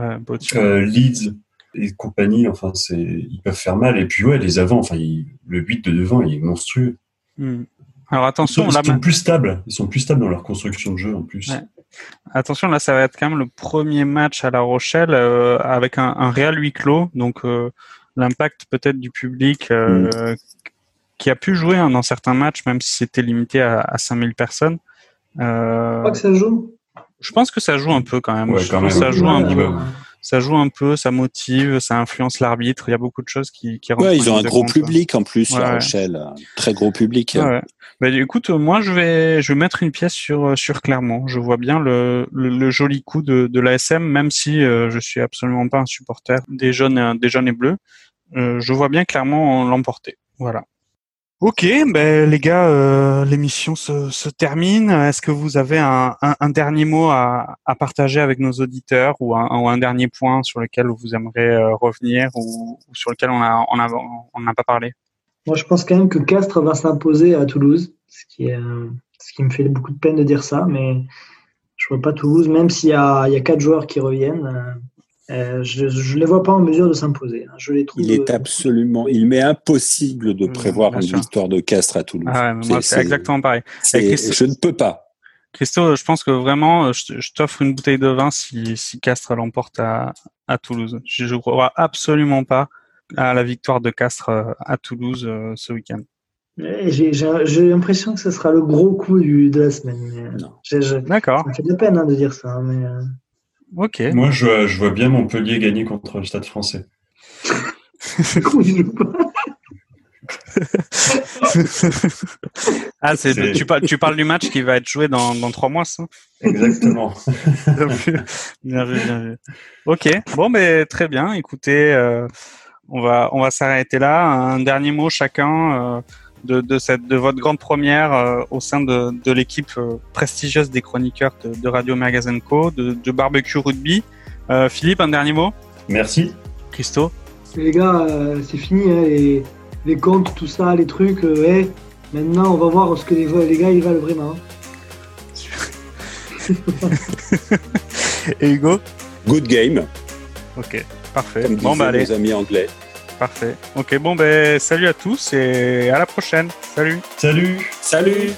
euh, Leeds et compagnie, enfin c'est ils peuvent faire mal. Et puis ouais, les avants, enfin le 8 de devant, il est monstrueux. Hmm. Alors Ils attention, sont, là, ils sont plus stables. Ils sont plus stables dans leur construction de jeu en plus. Ouais. Attention, là, ça va être quand même le premier match à La Rochelle euh, avec un, un réel huis clos. Donc, euh, l'impact peut-être du public euh, qui a pu jouer hein, dans certains matchs, même si c'était limité à, à 5000 personnes. Je crois que ça joue. je pense que ça joue un peu quand même. Ouais, Je quand trouve que même. Ça joue un Ouais, peu. Ça joue un peu, ça motive, ça influence l'arbitre. Il y a beaucoup de choses qui, qui Ouais, ils ont un gros compte. public en plus, Ouais. La Rochelle. Un très gros public. Ouais. Bah, écoute, moi je vais je vais mettre une pièce sur euh, sur Clermont. Je vois bien le, le, le joli coup de, de l'ASM, même si euh, je suis absolument pas un supporter des jaunes et- des jaunes et bleus. Euh, je vois bien Clermont l'emporter. Voilà. Ok, ben les gars, euh, l'émission se, termine. Est-ce que vous avez un, dernier mot à, partager avec nos auditeurs ou un, dernier point sur lequel vous aimeriez euh, revenir ou, sur lequel on n'a pas parlé? Moi, je pense quand même que Castres va s'imposer à Toulouse, ce qui, est, euh, ce qui me fait beaucoup de peine de dire ça, mais je vois pas Toulouse, même s'il y y a quatre joueurs qui reviennent. Euh, je ne les vois pas en mesure de s'imposer. hein. Je les trouve. Il est euh, absolument, il m'est impossible de Mmh, prévoir une sûr. victoire de Castres à Toulouse. Ah ouais, mais moi, c'est exactement pareil. je ne peux pas. Christo, je pense que vraiment, euh, je, je t'offre une bouteille de vin si, si Castres l'emporte à, à Toulouse. Je ne crois absolument pas à la victoire de Castres à Toulouse euh, ce week-end. J'ai l'impression que ce sera le gros coup du, de la semaine. D'accord. ça me fait de la peine hein, de dire ça. Mais, euh, Ok. Moi, je vois, je vois bien Montpellier gagner contre le Stade français. ah, c'est, C'est- tu, parles, tu parles du match qui va être joué dans, dans trois mois, ça Exactement. Bien vu, bien vu, bien vu. Ok, bon, mais très bien. Écoutez, euh, on va on va s'arrêter là. Un dernier mot chacun euh, de de cette de votre grande première euh, au sein de de l'équipe euh, prestigieuse des chroniqueurs de, de Radio Magazine Co, de, de Barbecue Rugby. Euh, Philippe, un dernier mot? Merci. Christo? Les gars, euh, c'est fini, hein, les, les comptes, tout ça, les trucs. euh, ouais. Maintenant, on va voir ce que les, les gars ils valent vraiment. Et Hugo? Good game, Ok, parfait. comme Bon bah allez, amis anglais. Parfait. Ok, bon ben salut à tous et à la prochaine. Salut. Salut. Salut